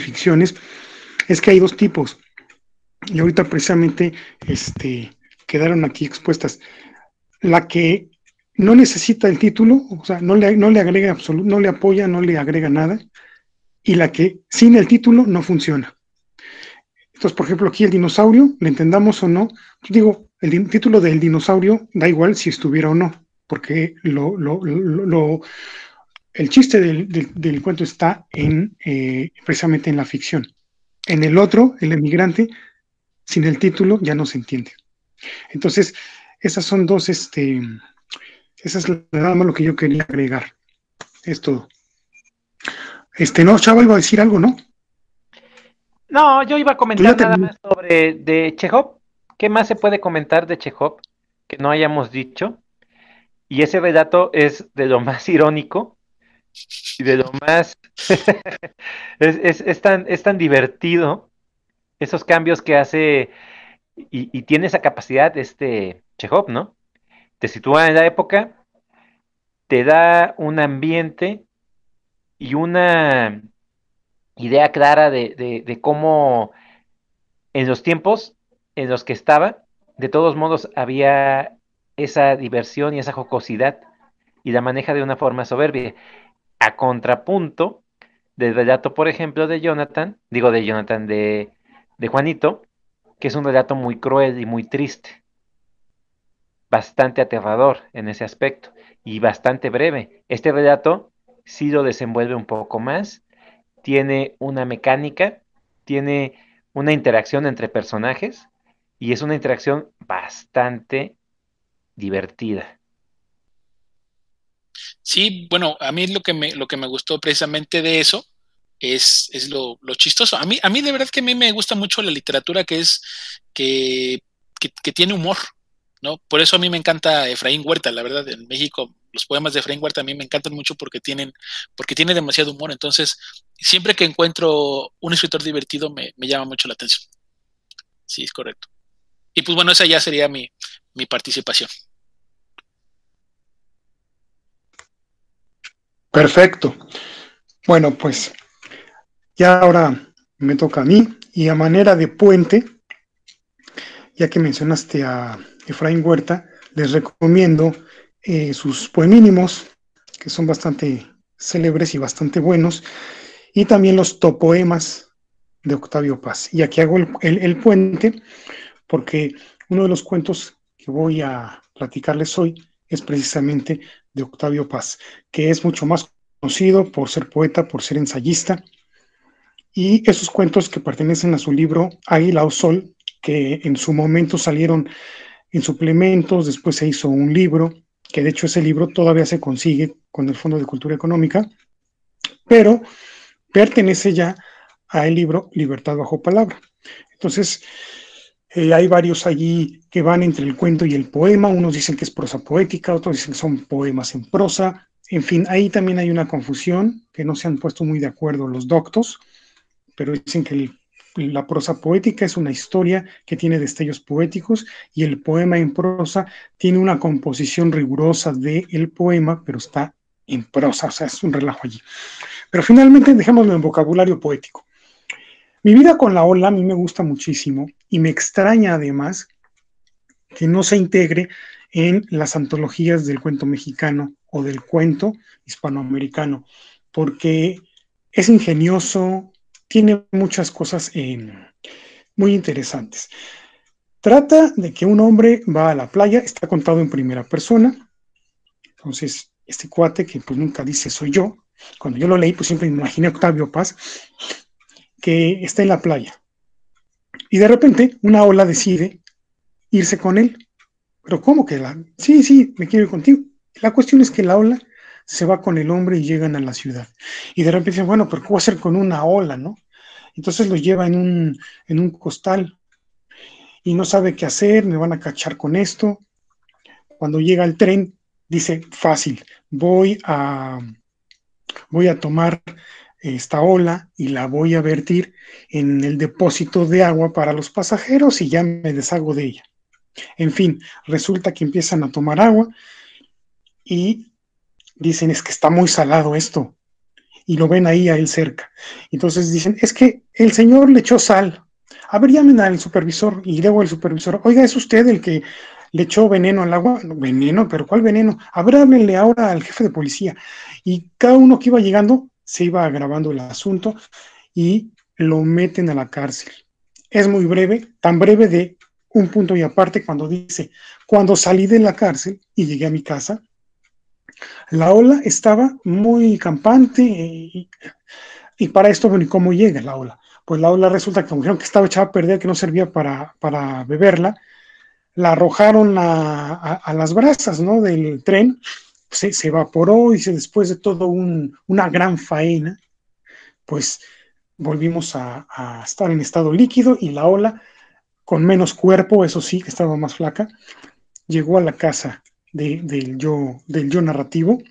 ficciones, es que hay dos tipos. Y ahorita precisamente este, quedaron aquí expuestas. La que no necesita el título, o sea, no le, no le agrega absoluto, no le apoya, no le agrega nada, y la que sin el título no funciona. Entonces, por ejemplo, aquí el dinosaurio, le entendamos o no, digo, el título del dinosaurio da igual si estuviera o no, porque lo, lo, el chiste del, cuento está en eh, precisamente en la ficción. En el otro, el emigrante, sin el título ya no se entiende. Entonces, esas son dos, este, esa es nada más lo que yo quería agregar. Es todo. Este, no, Chava iba a decir algo, ¿no? No, yo iba a comentar nada más sobre de Chekhov. ¿Qué más se puede comentar de Chekhov que no hayamos dicho? Y ese relato es de lo más irónico y de lo más... <laughs> es, tan, es tan divertido esos cambios que hace y, tiene esa capacidad este Chekhov, ¿no? Te sitúa en la época, te da un ambiente y una idea clara de, cómo en los tiempos en los que estaba, de todos modos había esa diversión y esa jocosidad y la maneja de una forma soberbia. A contrapunto del relato, por ejemplo, de Jonathan, digo de Jonathan, de, de Juanito, que es un relato muy cruel y muy triste, bastante aterrador en ese aspecto y bastante breve. Este relato sí lo desenvuelve un poco más, tiene una mecánica, tiene una interacción entre personajes y es una interacción bastante divertida. Sí, bueno, a mí lo que me, lo que me gustó precisamente de eso es, es lo, chistoso. A mí, a mí de verdad que a mí me gusta mucho la literatura que es que, que, tiene humor, ¿no? Por eso a mí me encanta Efraín Huerta, la verdad, en México los poemas de Efraín Huerta a mí me encantan mucho porque tienen, porque tiene demasiado humor. Entonces, siempre que encuentro un escritor divertido me, me llama mucho la atención. Sí, es correcto. Y pues bueno, esa ya sería mi, mi participación. Perfecto. Bueno, pues ya ahora me toca a mí y a manera de puente, ya que mencionaste a Efraín Huerta, les recomiendo eh, sus poemínimos, que son bastante célebres y bastante buenos, y también los topoemas de Octavio Paz. Y aquí hago el, puente porque uno de los cuentos que voy a platicarles hoy es precisamente de Octavio Paz, que es mucho más conocido por ser poeta, por ser ensayista, y esos cuentos que pertenecen a su libro Águila o Sol, que en su momento salieron en suplementos, después se hizo un libro, que de hecho ese libro todavía se consigue con el Fondo de Cultura Económica, pero pertenece ya al libro Libertad bajo palabra. Entonces, eh, hay varios allí que van entre el cuento y el poema, unos dicen que es prosa poética, otros dicen que son poemas en prosa, en fin, ahí también hay una confusión, que no se han puesto muy de acuerdo los doctos, pero dicen que la prosa poética es una historia que tiene destellos poéticos y el poema en prosa tiene una composición rigurosa del poema, pero está en prosa, o sea, es un relajo allí. Pero finalmente dejémoslo en vocabulario poético. Mi vida con la ola a mí me gusta muchísimo y me extraña además que no se integre en las antologías del cuento mexicano o del cuento hispanoamericano, porque es ingenioso, tiene muchas cosas eh, muy interesantes. Trata de que un hombre va a la playa, está contado en primera persona, entonces este cuate que pues nunca dice soy yo, cuando yo lo leí pues siempre me imaginé a Octavio Paz, que está en la playa. Y de repente una ola decide irse con él. Pero ¿cómo que la? Sí, sí, me quiero ir contigo. La cuestión es que la ola se va con el hombre y llegan a la ciudad. Y de repente dicen, bueno, pero ¿qué a hacer con una ola, no? Entonces los lleva en un, en un costal y no sabe qué hacer, me van a cachar con esto. Cuando llega el tren, dice, fácil, voy a, voy a tomar esta ola y la voy a vertir en el depósito de agua para los pasajeros y ya me deshago de ella. En fin, resulta que empiezan a tomar agua y dicen, es que está muy salado esto, y lo ven ahí a él cerca. Entonces dicen, es que el señor le echó sal. A ver, llamen al supervisor y luego el supervisor, oiga, ¿es usted el que le echó veneno al agua? veneno, pero ¿cuál veneno? A ahora al jefe de policía. Y cada uno que iba llegando se iba agravando el asunto y lo meten a la cárcel. Es muy breve, tan breve de un punto y aparte cuando dice, cuando salí de la cárcel y llegué a mi casa, la ola estaba muy campante y, para esto, bueno, ¿y cómo llega la ola? Pues la ola resulta que dijeron que estaba echada a perder, que no servía para, beberla, la arrojaron a, las brasas ¿no? del tren, se, evaporó y después de todo una gran faena, pues volvimos a, estar en estado líquido y la ola, con menos cuerpo, eso sí, que estaba más flaca, llegó a la casa del, yo, del yo narrativo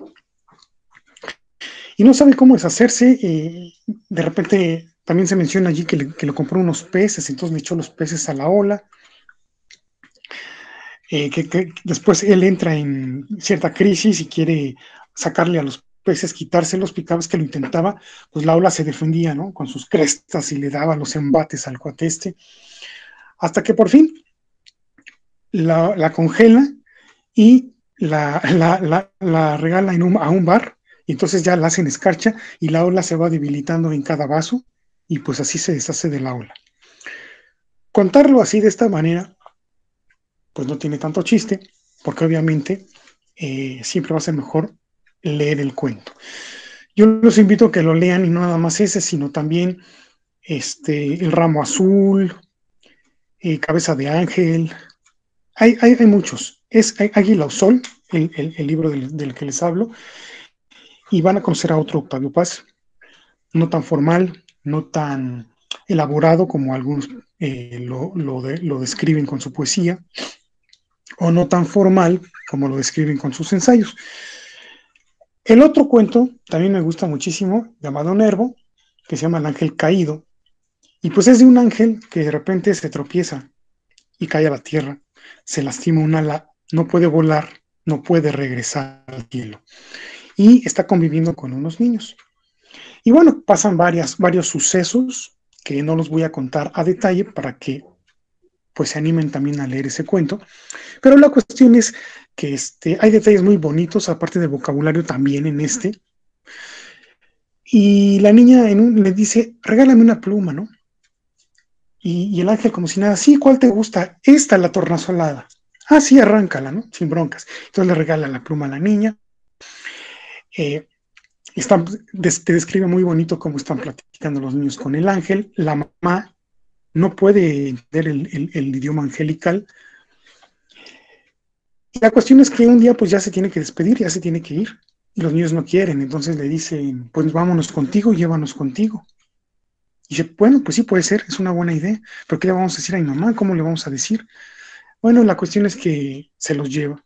y no sabe cómo deshacerse. Eh, de repente también se menciona allí que, le, lo compró unos peces, entonces le echó los peces a la ola. Eh, que, después él entra en cierta crisis y quiere sacarle a los peces, quitárselos, vez que lo intentaba, pues la ola se defendía, ¿no? Con sus crestas y le daba los embates al cuateste, hasta que por fin la, congela y la, regala a un bar, y entonces ya la hacen escarcha y la ola se va debilitando en cada vaso, y pues así se deshace de la ola. Contarlo así de esta manera pues no tiene tanto chiste, porque obviamente eh, siempre va a ser mejor leer el cuento. Yo los invito a que lo lean y no nada más ese, sino también este, El ramo azul, eh, Cabeza de ángel. Hay, hay, muchos. Es Águila o Sol, el, libro del, que les hablo. Y van a conocer a otro Octavio Paz, no tan formal, no tan elaborado como algunos eh, lo, lo describen con su poesía, o no tan formal como lo describen con sus ensayos. El otro cuento también me gusta muchísimo, llamado Nervo, que se llama El ángel caído, y pues es de un ángel que de repente se tropieza y cae a la tierra, se lastima un ala, no puede volar, no puede regresar al cielo, y está conviviendo con unos niños. Y bueno, pasan varios sucesos que no los voy a contar a detalle para que pues se animen también a leer ese cuento. Pero la cuestión es que este, hay detalles muy bonitos, aparte del vocabulario también en este. Y la niña le dice, regálame una pluma, ¿no? Y, el ángel como si nada, sí, ¿cuál te gusta? Esta, la tornasolada. Ah, sí, arráncala, ¿no? Sin broncas. Entonces le regala la pluma a la niña. Eh, te describe muy bonito cómo están platicando los niños con el ángel. La mamá no puede entender el, idioma angelical. Y la cuestión es que un día pues ya se tiene que despedir, ya se tiene que ir. Y los niños no quieren, entonces le dicen, pues vámonos contigo, llévanos contigo. Y dice, bueno, pues sí puede ser, es una buena idea, pero ¿qué le vamos a decir a mi mamá? ¿Cómo le vamos a decir? Bueno, la cuestión es que se los lleva.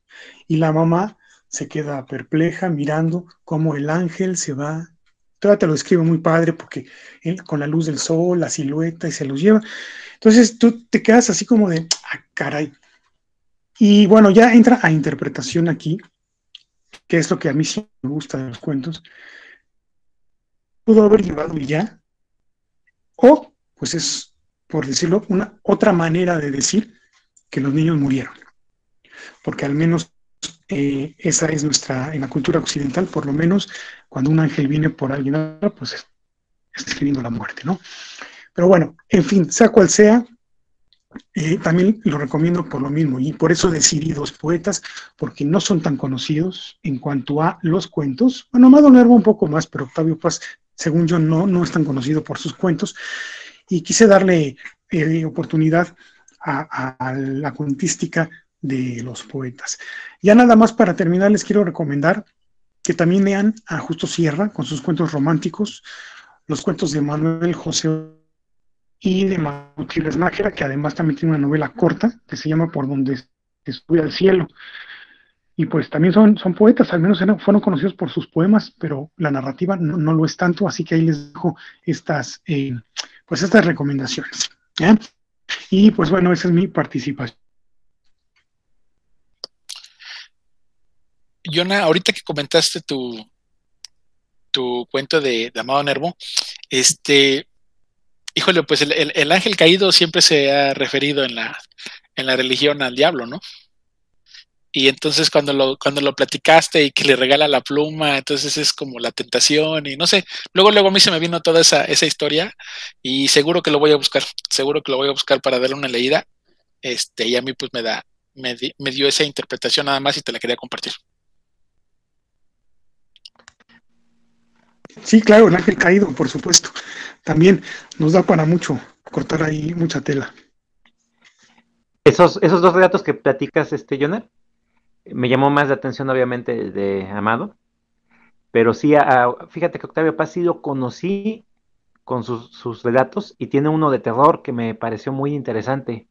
Y la mamá se queda perpleja mirando cómo el ángel se va Todavía te lo escribo muy padre porque con la luz del sol, la silueta y se los lleva. Entonces tú te quedas así como de, ah, caray. Y bueno, ya entra a interpretación aquí, que es lo que a mí sí me gusta de los cuentos. Pudo haber llevado ya, o pues es, por decirlo, una otra manera de decir que los niños murieron. Porque al menos eh, esa es nuestra, en la cultura occidental, por lo menos, cuando un ángel viene por alguien, pues está escribiendo la muerte, ¿no? Pero bueno, en fin, sea cual sea, eh, también lo recomiendo por lo mismo, y por eso decidí dos poetas, porque no son tan conocidos en cuanto a los cuentos. Bueno, Amado Nervo un poco más, pero Octavio Paz, según yo, no, no es tan conocido por sus cuentos, y quise darle eh, oportunidad a la cuentística de los poetas. Ya nada más para terminar, les quiero recomendar que también lean a Justo Sierra con sus cuentos románticos, los cuentos de Manuel José y de Gutiérrez Nájera, que además también tiene una novela corta que se llama Por donde estuve al cielo. Y pues también son, son poetas, al menos fueron conocidos por sus poemas, pero la narrativa no, lo es tanto, así que ahí les dejo estas, eh, pues estas recomendaciones. Y pues bueno, esa es mi participación. Yona, ahorita que comentaste tu, tu cuento de, Amado Nervo, este, híjole, pues el, ángel caído siempre se ha referido en la, en la religión al diablo, ¿no? Y entonces cuando lo, cuando lo platicaste y que le regala la pluma, entonces es como la tentación y no sé. Luego, luego a mí se me vino toda esa, esa historia y seguro que lo voy a buscar, seguro que lo voy a buscar para darle una leída. Este, y a mí pues me da, me, me dio esa interpretación nada más y te la quería compartir. Sí, claro, el ángel caído, por supuesto. También nos da para mucho cortar ahí mucha tela. Esos, esos dos relatos que platicas, este, Joner, me llamó más la atención, obviamente, de Amado. Pero sí, fíjate que Octavio Paz sí lo conocí con sus, sus, relatos y tiene uno de terror que me pareció muy interesante.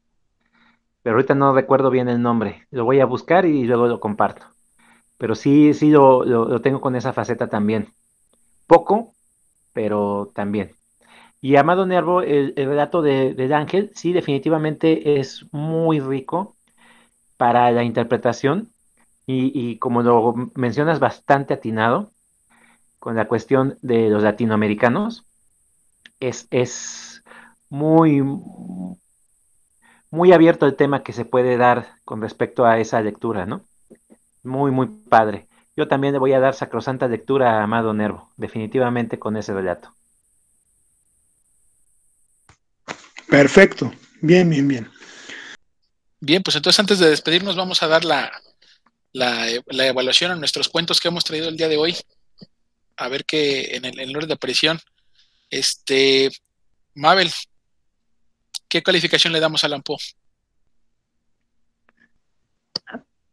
Pero ahorita no recuerdo bien el nombre. Lo voy a buscar y luego lo comparto. Pero sí, sí lo, lo, tengo con esa faceta también. Poco, pero también. Y Amado Nervo, el, relato de, del ángel, sí, definitivamente es muy rico para la interpretación y, y, como lo mencionas, bastante atinado con la cuestión de los latinoamericanos es, es muy, muy abierto el tema que se puede dar con respecto a esa lectura, ¿no? Muy, muy padre. Yo también le voy a dar sacrosanta lectura a Amado Nervo, definitivamente con ese relato. Perfecto, bien, bien, bien. Bien, pues entonces antes de despedirnos vamos a dar la, la, evaluación a nuestros cuentos que hemos traído el día de hoy. A ver qué en el, en el de aparición este, Mabel, ¿qué calificación le damos a Lampo?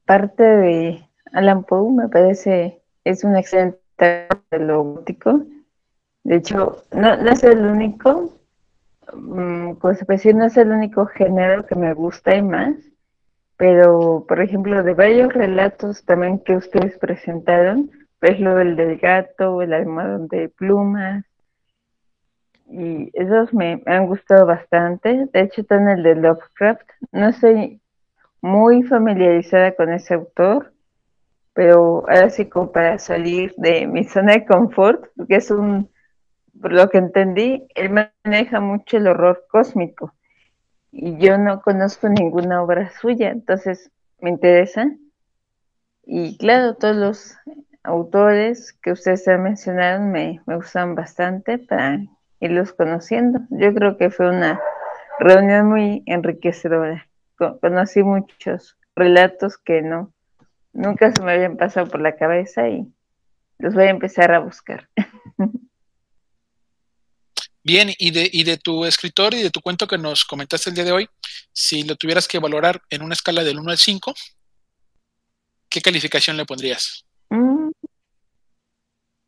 Aparte de Alan Poe, me parece es un excelente de lo gótico. De hecho, no, es el único, pues decir, no es el único género que me gusta y más, pero por ejemplo, de varios relatos también que ustedes presentaron, pues lo del gato, el almohadón de plumas, y esos me, han gustado bastante. De hecho, está el de Lovecraft. No estoy muy familiarizada con ese autor, pero ahora sí como para salir de mi zona de confort, porque es un, por lo que entendí, él maneja mucho el horror cósmico y yo no conozco ninguna obra suya, entonces me interesa. Y claro, todos los autores que ustedes han mencionado me, me gustan bastante para irlos conociendo. Yo creo que fue una reunión muy enriquecedora. Conocí muchos relatos que no, nunca se me habían pasado por la cabeza y los voy a empezar a buscar. <laughs> Bien, y de, y de tu escritor y de tu cuento que nos comentaste el día de hoy, si lo tuvieras que valorar en una escala del 1 al 5, ¿qué calificación le pondrías? Mm.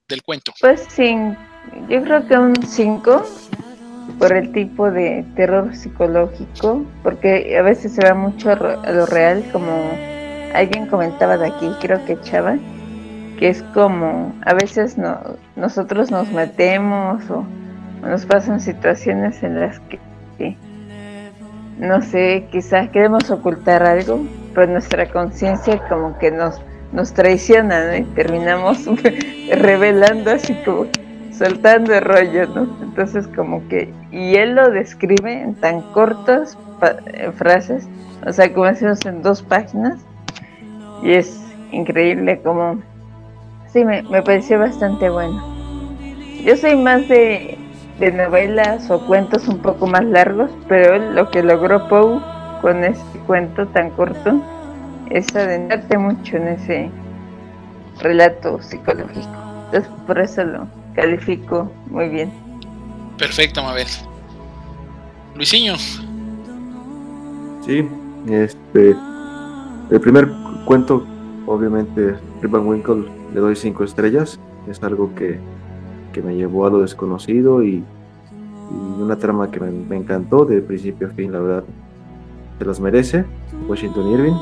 Del cuento. Pues sin yo creo que un 5 por el tipo de terror psicológico, porque a veces se va mucho a lo real, como alguien comentaba de aquí, creo que Chava, que es como a veces no, nosotros nos metemos o, nos pasan situaciones en las que, no sé, quizás queremos ocultar algo, pero nuestra conciencia como que nos, nos traiciona y terminamos <laughs> revelando así como soltando el rollo, ¿no? Entonces como que, y él lo describe en tan cortas frases, o sea, como decimos en dos páginas, y es increíble como, sí, me, me pareció bastante bueno. Yo soy más de, de novelas o cuentos un poco más largos, pero lo que logró Poe con este cuento tan corto es adentrarte mucho en ese relato psicológico. Entonces, por eso lo, califico muy bien. Perfecto, Mabel. Luisinho. Sí, este. El primer cuento, obviamente, Rip Winkle, le doy cinco estrellas. Es algo que, me llevó a lo desconocido y, una trama que me, encantó de principio a fin, la verdad. Se los merece. Washington Irving.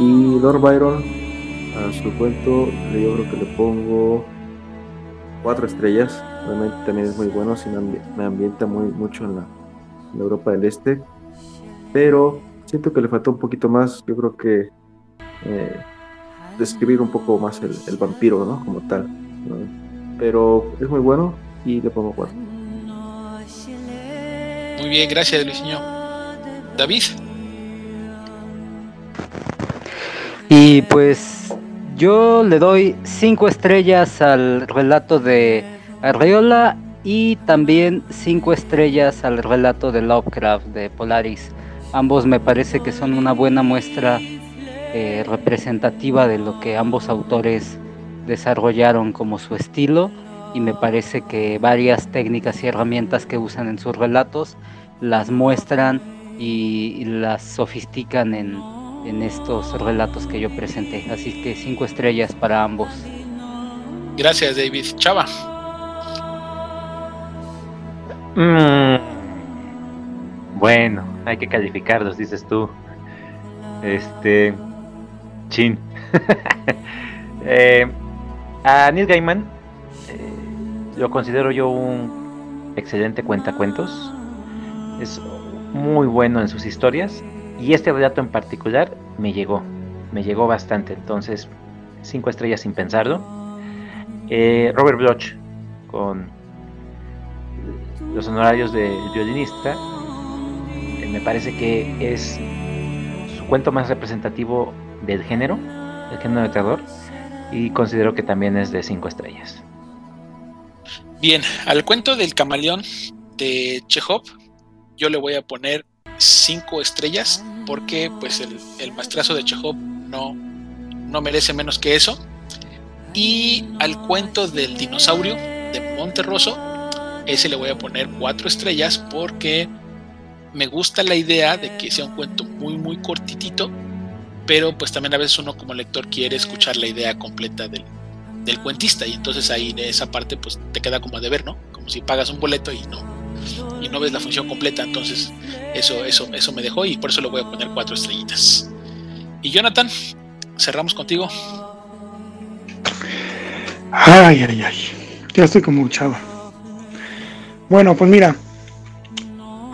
Y Lord Byron, a su cuento, yo creo que le pongo cuatro estrellas. Realmente también es muy bueno, sí me, ambienta muy mucho en la, Europa del Este. Pero siento que le faltó un poquito más. Yo creo que eh, describir un poco más el, vampiro, ¿no? Como tal. Pero es muy bueno y le pongo cuatro. Muy bien, gracias Luis David. Y pues yo le doy cinco estrellas al relato de Arreola y también cinco estrellas al relato de Lovecraft de Polaris. Ambos me parece que son una buena muestra eh, representativa de lo que ambos autores desarrollaron como su estilo y me parece que varias técnicas y herramientas que usan en sus relatos las muestran y las sofistican en, en estos relatos que yo presenté. Así que cinco estrellas para ambos. Gracias, David. Chava. Mm, bueno, hay que calificarlos, dices tú. Este. Chin. <laughs> Eh, a Neil Gaiman eh, lo considero yo un excelente cuentacuentos. Es muy bueno en sus historias. Y este relato en particular me llegó. Me llegó bastante. Entonces, cinco estrellas sin pensarlo. Eh, Robert Bloch con los honorarios de violinista. me parece que es su cuento más representativo del género, el género de terror, y considero que también es de cinco estrellas. Bien, al cuento del camaleón de Chekhov, yo le voy a poner cinco estrellas porque pues el, el maestrazo de Chekhov no, no merece menos que eso. Y al cuento del dinosaurio de Monterroso, ese le voy a poner cuatro estrellas porque me gusta la idea de que sea un cuento muy muy cortitito pero pues también a veces uno como lector quiere escuchar la idea completa del, cuentista y entonces ahí de esa parte pues te queda como a deber, ¿no? Como si pagas un boleto y no y no ves la función completa, entonces eso eso eso me dejó y por eso le voy a poner cuatro estrellitas. Y Jonathan, cerramos contigo. Ay, ay, ay. Ya estoy como chava. Bueno, pues mira,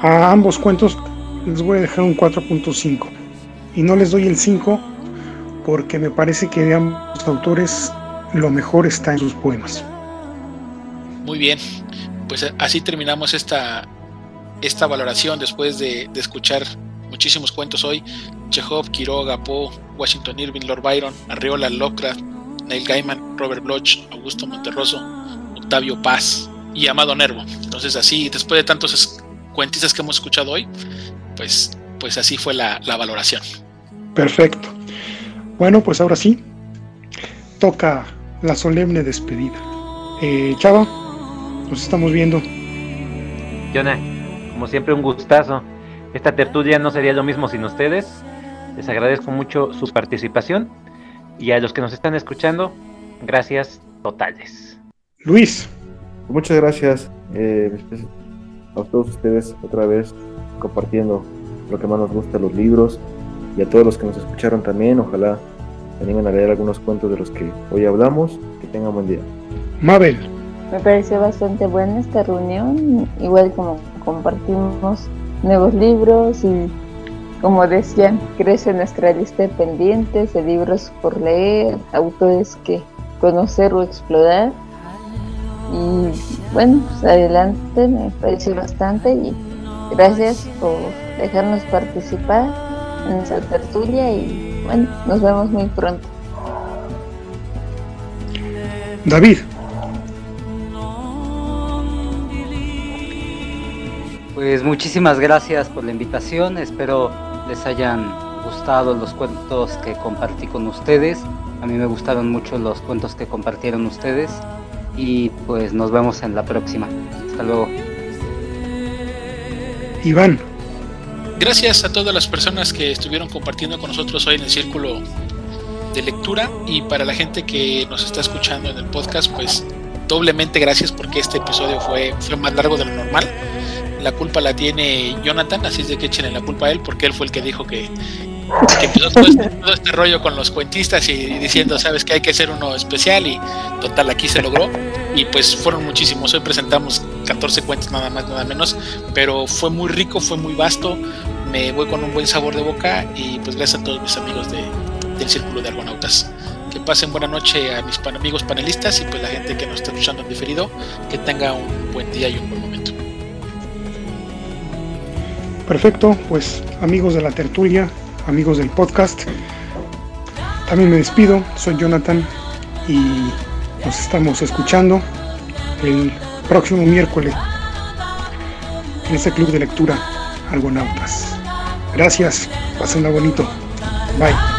a ambos cuentos les voy a dejar un 4.5 y no les doy el 5 porque me parece que de ambos autores lo mejor está en sus poemas. Muy bien, pues así terminamos esta, esta valoración después de, escuchar muchísimos cuentos hoy. Chekhov, Quiroga, Poe, Washington Irving, Lord Byron, Arriola, Lovecraft, Neil Gaiman, Robert Bloch, Augusto Monterroso, Octavio Paz y Amado Nervo. Entonces así, después de tantos cuentistas que hemos escuchado hoy, pues, pues así fue la valoración. Perfecto. Bueno, pues ahora sí, toca la solemne despedida. Eh, Chava, nos estamos viendo. Jonah, como siempre un gustazo. Esta tertulia no sería lo mismo sin ustedes. Les agradezco mucho su participación y a los que nos están escuchando, gracias totales. Luis. Muchas gracias eh, a todos ustedes otra vez compartiendo lo que más nos gusta, los libros, y a todos los que nos escucharon también, ojalá se animen a leer algunos cuentos de los que hoy hablamos. Que tengan buen día. Mabel. Me pareció bastante buena esta reunión, igual como compartimos nuevos libros y como decían, crece nuestra lista de pendientes de libros por leer, autores que conocer o explorar. Y bueno, pues adelante, me pareció bastante y gracias por dejarnos participar en esa tertulia y bueno, nos vemos muy pronto. David. Pues muchísimas gracias por la invitación, espero les hayan gustado los cuentos que compartí con ustedes. A mí me gustaron mucho los cuentos que compartieron ustedes y pues nos vemos en la próxima. Hasta luego. Iván. Gracias a todas las personas que estuvieron compartiendo con nosotros hoy en el círculo de lectura y para la gente que nos está escuchando en el podcast, pues doblemente gracias porque este episodio fue, fue más largo de lo normal. La culpa la tiene Jonathan, así es de que echen la culpa a él porque él fue el que dijo que, empezó este, todo este, rollo con los cuentistas y, diciendo, sabes que hay que hacer uno especial y total aquí se logró y pues fueron muchísimos. Hoy presentamos 14 cuentos nada más, nada menos, pero fue muy rico, fue muy vasto, me voy con un buen sabor de boca y pues gracias a todos mis amigos de, del Círculo de Argonautas. Que pasen buena noche a mis amigos panelistas y pues la gente que nos está escuchando en diferido, que tenga un buen día y un buen momento. Perfecto, pues amigos de la tertulia, amigos del podcast. También me despido, soy Jonathan y nos estamos escuchando el próximo miércoles en este club de lectura Argonautas. Gracias, pásenla bonito. Bye.